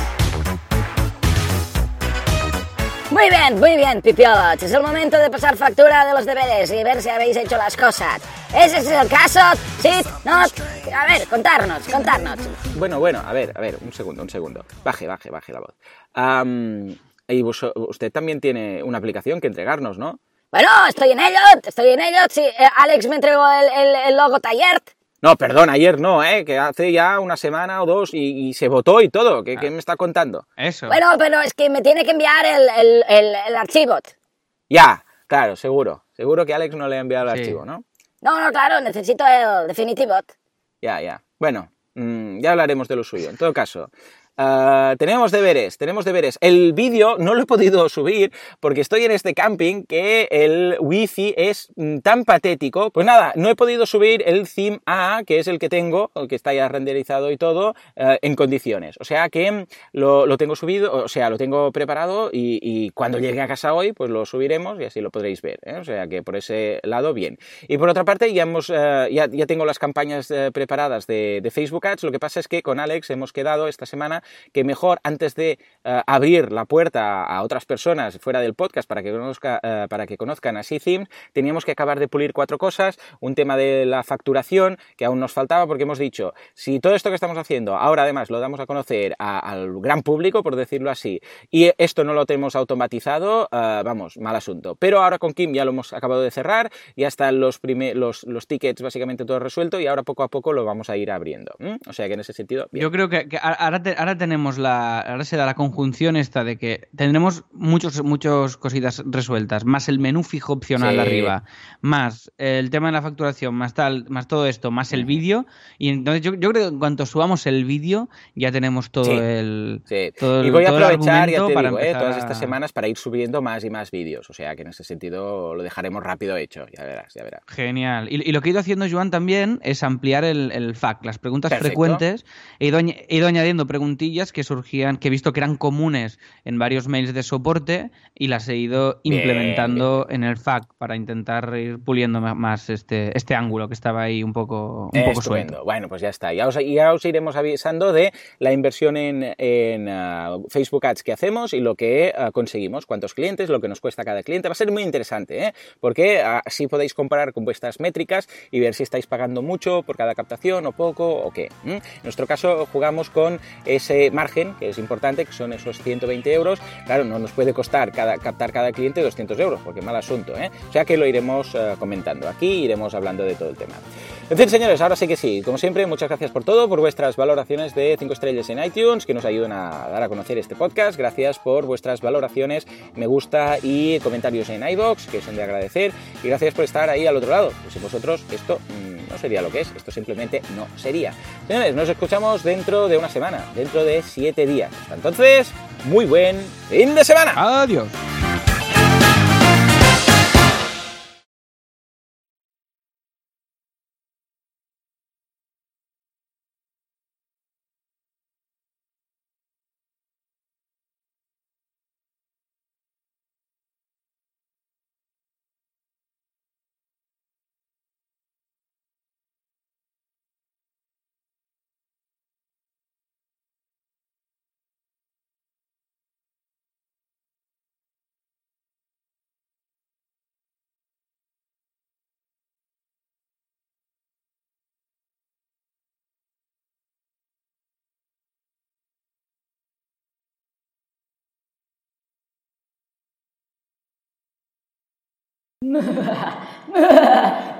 Muy bien, muy bien, pipiolos. Es el momento de pasar factura de los deberes y ver si habéis hecho las cosas. ¿Ese es el caso? ¿Sí? ¿No? A ver, contarnos, contarnos. Bueno, bueno, a ver, a ver, un segundo, un segundo. Baje, baje, baje la voz. y usted también tiene una aplicación que entregarnos, ¿no? Bueno, estoy en ello, estoy en ello. Sí, eh, Alex me entregó el, el logo taller. No, perdón, ayer no, ¿eh? que hace ya una semana o dos y, se votó y todo. ¿Qué, ¿Qué, me está contando? Eso. Bueno, pero es que me tiene que enviar el, el, el, archivo. Ya, claro, seguro. Seguro que Alex no le ha enviado el archivo, ¿no? No, no, claro, necesito el definitivo. Ya, ya. Bueno, mm, ya hablaremos de lo suyo. En todo caso, Ah, tenemos deberes, tenemos deberes. El vídeo no lo he podido subir porque estoy en este camping que el wifi es mm, tan patético. Pues nada, no he podido subir el theme A, que es el que tengo, el que está ya renderizado y todo, ah, en condiciones. O sea que lo, tengo subido, o sea, lo tengo preparado y, cuando llegue a casa hoy, pues lo subiremos y así lo podréis ver. ¿eh? O sea que por ese lado, bien. Y por otra parte, ya, hemos, ah, ya, tengo las campañas eh, preparadas de, de Facebook Ads. Lo que pasa es que con Alex hemos quedado esta semana que mejor antes de eh, abrir la puerta a otras personas fuera del podcast para que, conozca, eh, para que conozcan a Themes, teníamos que acabar de pulir cuatro cosas, un tema de la facturación que aún nos faltaba porque hemos dicho, si todo esto que estamos haciendo ahora además lo damos a conocer al gran público, por decirlo así, y esto no lo tenemos automatizado, eh, vamos, mal asunto. Pero ahora con Kim ya lo hemos acabado de cerrar, ya están los, los, los tickets básicamente todo resuelto y ahora poco a poco lo vamos a ir abriendo. O sea que en ese sentido... Yo creo que, ahora, ahora tenemos la, ahora se da la conjunción esta de que tendremos muchos, muchos cositas resueltas, más el menú fijo opcional arriba, más el tema de la facturación, más tal, más todo esto, más el vídeo. Y entonces yo, creo que en cuanto subamos el vídeo, ya tenemos todo el. Todo y voy a aprovechar, ya te digo, eh, todas estas semanas para ir subiendo más y más vídeos. O sea que en ese sentido lo dejaremos rápido hecho, ya verás, ya verás. Genial. Y, lo que he ido haciendo, Joan, también es ampliar el, el FAQ, las preguntas frecuentes. He ido, he ido añadiendo preguntillas que surgían, que he visto que eran comunes en varios mails de soporte y las he ido implementando en el FAQ para intentar ir puliendo más este, este ángulo que estaba ahí un poco, un poco suelto. Bueno, pues ya está. Ya os, ya os iremos avisando de la inversión en, en ah, Facebook Ads que hacemos y lo que ah, conseguimos, cuántos clientes, lo que nos cuesta cada cliente. Va a ser muy interesante, ¿eh? porque así podéis comparar con vuestras métricas y ver si estáis pagando mucho por cada captación o poco o qué. En nuestro caso jugamos con ese margen que es importante, que son esos 120 euros. Claro, no nos puede costar cada, captar cada cliente 200 euros, porque mal asunto, ¿eh? O sea que lo iremos eh, comentando aquí, iremos hablando de todo el tema. En fin, señores, ahora sí que sí. Como siempre, muchas gracias por todo, por vuestras valoraciones de 5 estrellas en iTunes, que nos ayudan a dar a conocer este podcast. Gracias por vuestras valoraciones, me gusta y comentarios en iBox, que son de agradecer. Y gracias por estar ahí al otro lado. Pues sin vosotros esto mm, no sería lo que es, esto simplemente no sería. Señores, nos escuchamos dentro de una semana, dentro de 7 días. Hasta entonces, muy buen fin de semana. Adiós. Nah,